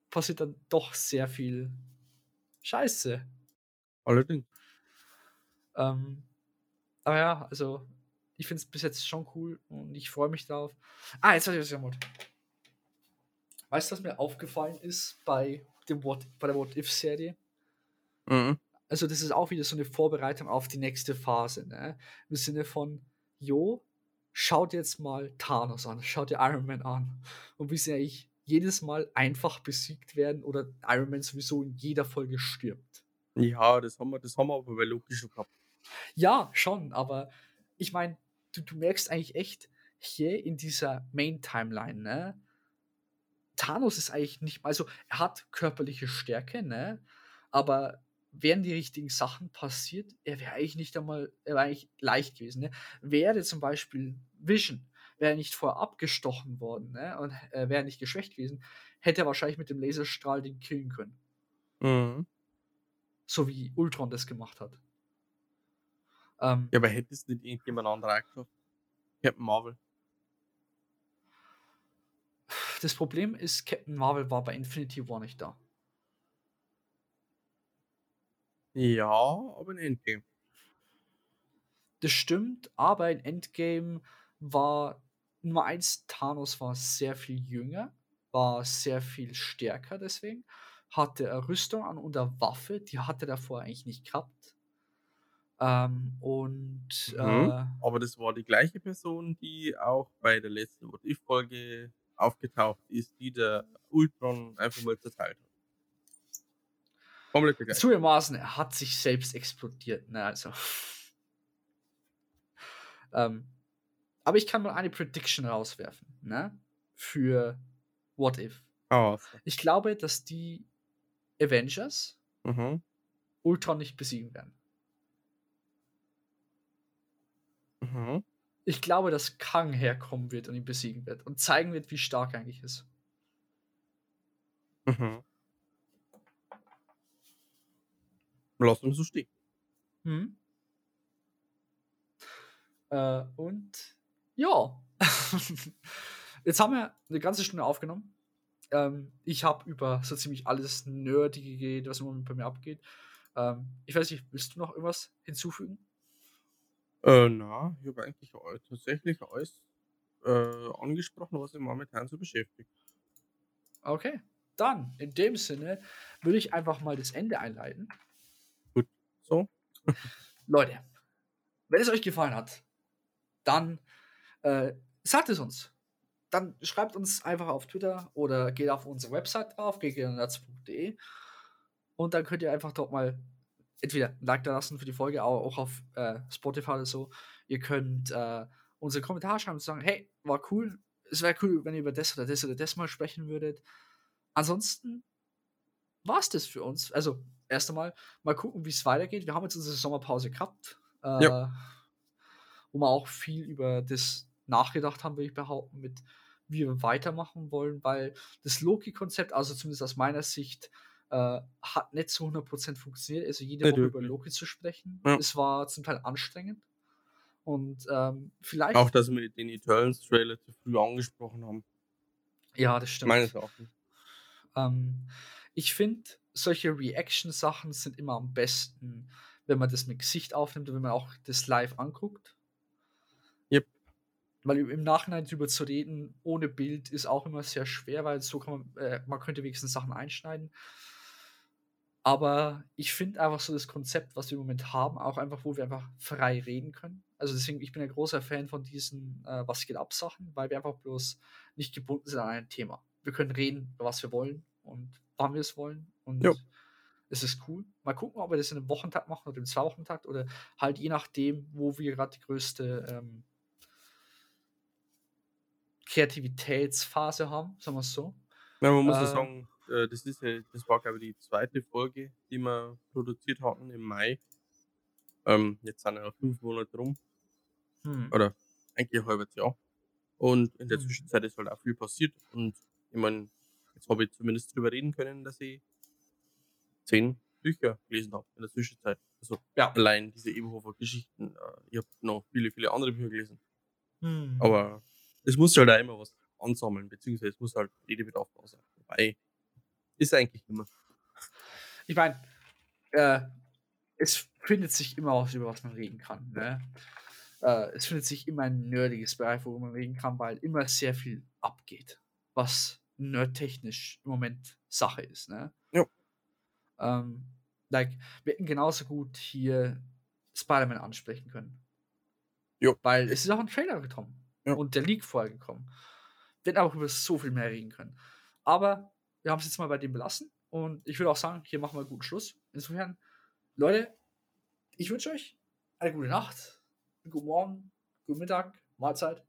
passiert dann doch sehr viel Scheiße. Allerdings. Ähm, aber ja, also ich finde es bis jetzt schon cool und ich freue mich darauf. Ah, jetzt weiß ich, was ich sagen wollte. Weißt du, was mir aufgefallen ist bei, dem What, bei der What-If-Serie? Mhm. Also, das ist auch wieder so eine Vorbereitung auf die nächste Phase. Ne? Im Sinne von, jo, schaut jetzt mal Thanos an, schaut dir Iron Man an. Und wie sie eigentlich jedes Mal einfach besiegt werden oder Iron Man sowieso in jeder Folge stirbt. Ja, das haben wir, das haben wir aber bei Loki schon gehabt. Ja, schon, aber ich meine, du, du merkst eigentlich echt hier in dieser Main-Timeline, ne? Thanos ist eigentlich nicht, also er hat körperliche Stärke, ne? Aber wären die richtigen Sachen passiert, er wäre eigentlich nicht einmal, er wäre eigentlich leicht gewesen, ne? Wäre zum Beispiel Vision, wäre nicht vorher abgestochen worden, ne? Und äh, wäre nicht geschwächt gewesen, hätte er wahrscheinlich mit dem Laserstrahl den killen können. Mhm. So wie Ultron das gemacht hat. Ähm, Ja, aber hätte es nicht irgendjemand anderer geschafft? Captain Marvel. Das Problem ist, Captain Marvel war bei Infinity War nicht da. Ja, aber in Endgame. Das stimmt, aber in Endgame war Nummer 1, Thanos war sehr viel jünger, war sehr viel stärker deswegen, hatte eine Rüstung an und eine Waffe, die hatte er davor eigentlich nicht gehabt. Ähm, und Mhm. äh, Aber das war die gleiche Person, die auch bei der letzten What If-Folge aufgetaucht ist, die der Ultron einfach mal zerteilt hat. Komplett zugegebenermaßen, er hat sich selbst explodiert. Ne, also. ähm, aber ich kann mal eine Prediction rauswerfen, ne? Für What If. So. Ich glaube, dass die Avengers mhm. Ultron nicht besiegen werden. Mhm. Ich glaube, dass Kang herkommen wird und ihn besiegen wird und zeigen wird, wie stark er eigentlich ist. Mhm. Lass uns so stehen. Mhm. Äh, und ja, jetzt haben wir eine ganze Stunde aufgenommen. Ähm, ich habe über so ziemlich alles Nerdige geredet, was im Moment bei mir abgeht. Ähm, ich weiß nicht, willst du noch irgendwas hinzufügen? Äh, na, ich habe eigentlich tatsächlich alles äh, angesprochen, was mich momentan so beschäftigt. Okay, dann in dem Sinne würde ich einfach mal das Ende einleiten. So, Leute, wenn es euch gefallen hat, dann äh, sagt es uns. Dann schreibt uns einfach auf Twitter oder geht auf unsere Website drauf, ggnerds.de und dann könnt ihr einfach dort mal entweder ein Like da lassen für die Folge, aber auch auf äh, Spotify oder so. Ihr könnt äh, unsere Kommentare schreiben und sagen, hey, war cool. Es wäre cool, wenn ihr über das oder das oder das mal sprechen würdet. Ansonsten war es das für uns. Also, erst einmal mal gucken, wie es weitergeht. Wir haben jetzt unsere Sommerpause gehabt, äh, Ja. wo wir auch viel über das nachgedacht haben, würde ich behaupten, mit wie wir weitermachen wollen, weil das Loki-Konzept, also zumindest aus meiner Sicht, äh, hat nicht zu 100% funktioniert. Also jede Woche über. Loki zu sprechen, Ja. es war zum Teil anstrengend. Und ähm, vielleicht, Auch, dass wir den Eternals-Trailer zu früh angesprochen haben. ja, das stimmt. Meines Erachtens. Ähm, ich finde, solche Reaction-Sachen sind immer am besten, wenn man das mit Gesicht aufnimmt und wenn man auch das live anguckt. Yep. Weil im- Nachhinein drüber zu reden, ohne Bild, ist auch immer sehr schwer, weil so kann man, äh, man könnte wenigstens Sachen einschneiden. Aber ich finde einfach so das Konzept, was wir im Moment haben, auch einfach, wo wir einfach frei reden können. Also deswegen, ich bin ein großer Fan von diesen äh, Was geht ab Sachen, weil wir einfach bloß nicht gebunden sind an ein Thema. Wir können reden, was wir wollen und wann wir es wollen. Und Jo. es ist cool. Mal gucken, ob wir das in einem Wochentakt machen oder im Zwei-Wochentakt oder halt je nachdem, wo wir gerade die größte ähm, Kreativitätsphase haben, sagen wir es so. Ja, man muss ja Äh, sagen, äh, das, ist ja, das war, glaube ich, die zweite Folge, die wir produziert hatten im Mai. Ähm, jetzt sind ja fünf Monate rum. Hm. Oder eigentlich ein halbes Jahr. Und in der Mhm. Zwischenzeit ist halt auch viel passiert. Und ich meine, jetzt habe ich zumindest drüber reden können, dass ich zehn Bücher gelesen habe in der Zwischenzeit. Also Ja. allein diese Ebenhofer Geschichten. Äh, ich habe noch viele, viele andere Bücher gelesen. Hm. Aber es muss halt auch immer was ansammeln, beziehungsweise es muss halt Redebedarf da sein. Wobei, ist eigentlich immer. Ich meine, äh, es findet sich immer was, über was man reden kann. Ne? Äh, es findet sich immer ein nerdiges Bereich, worüber man reden kann, weil immer sehr viel abgeht, was nerdtechnisch im Moment Sache ist. Ne? Ja. Ähm, like, wir hätten genauso gut hier Spider-Man ansprechen können. Jo. Weil es ist auch ein Trailer gekommen. Ja. Und der Leak vorher gekommen. Wir hätten auch über so viel mehr reden können. Aber wir haben es jetzt mal bei dem belassen. Und ich würde auch sagen, hier machen wir einen guten Schluss. Insofern, Leute, ich wünsche euch eine gute Nacht, einen guten Morgen, guten Mittag, Mahlzeit,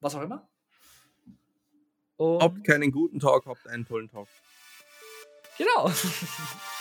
was auch immer. Und Habt keinen guten Tag, habt einen tollen Tag. genau.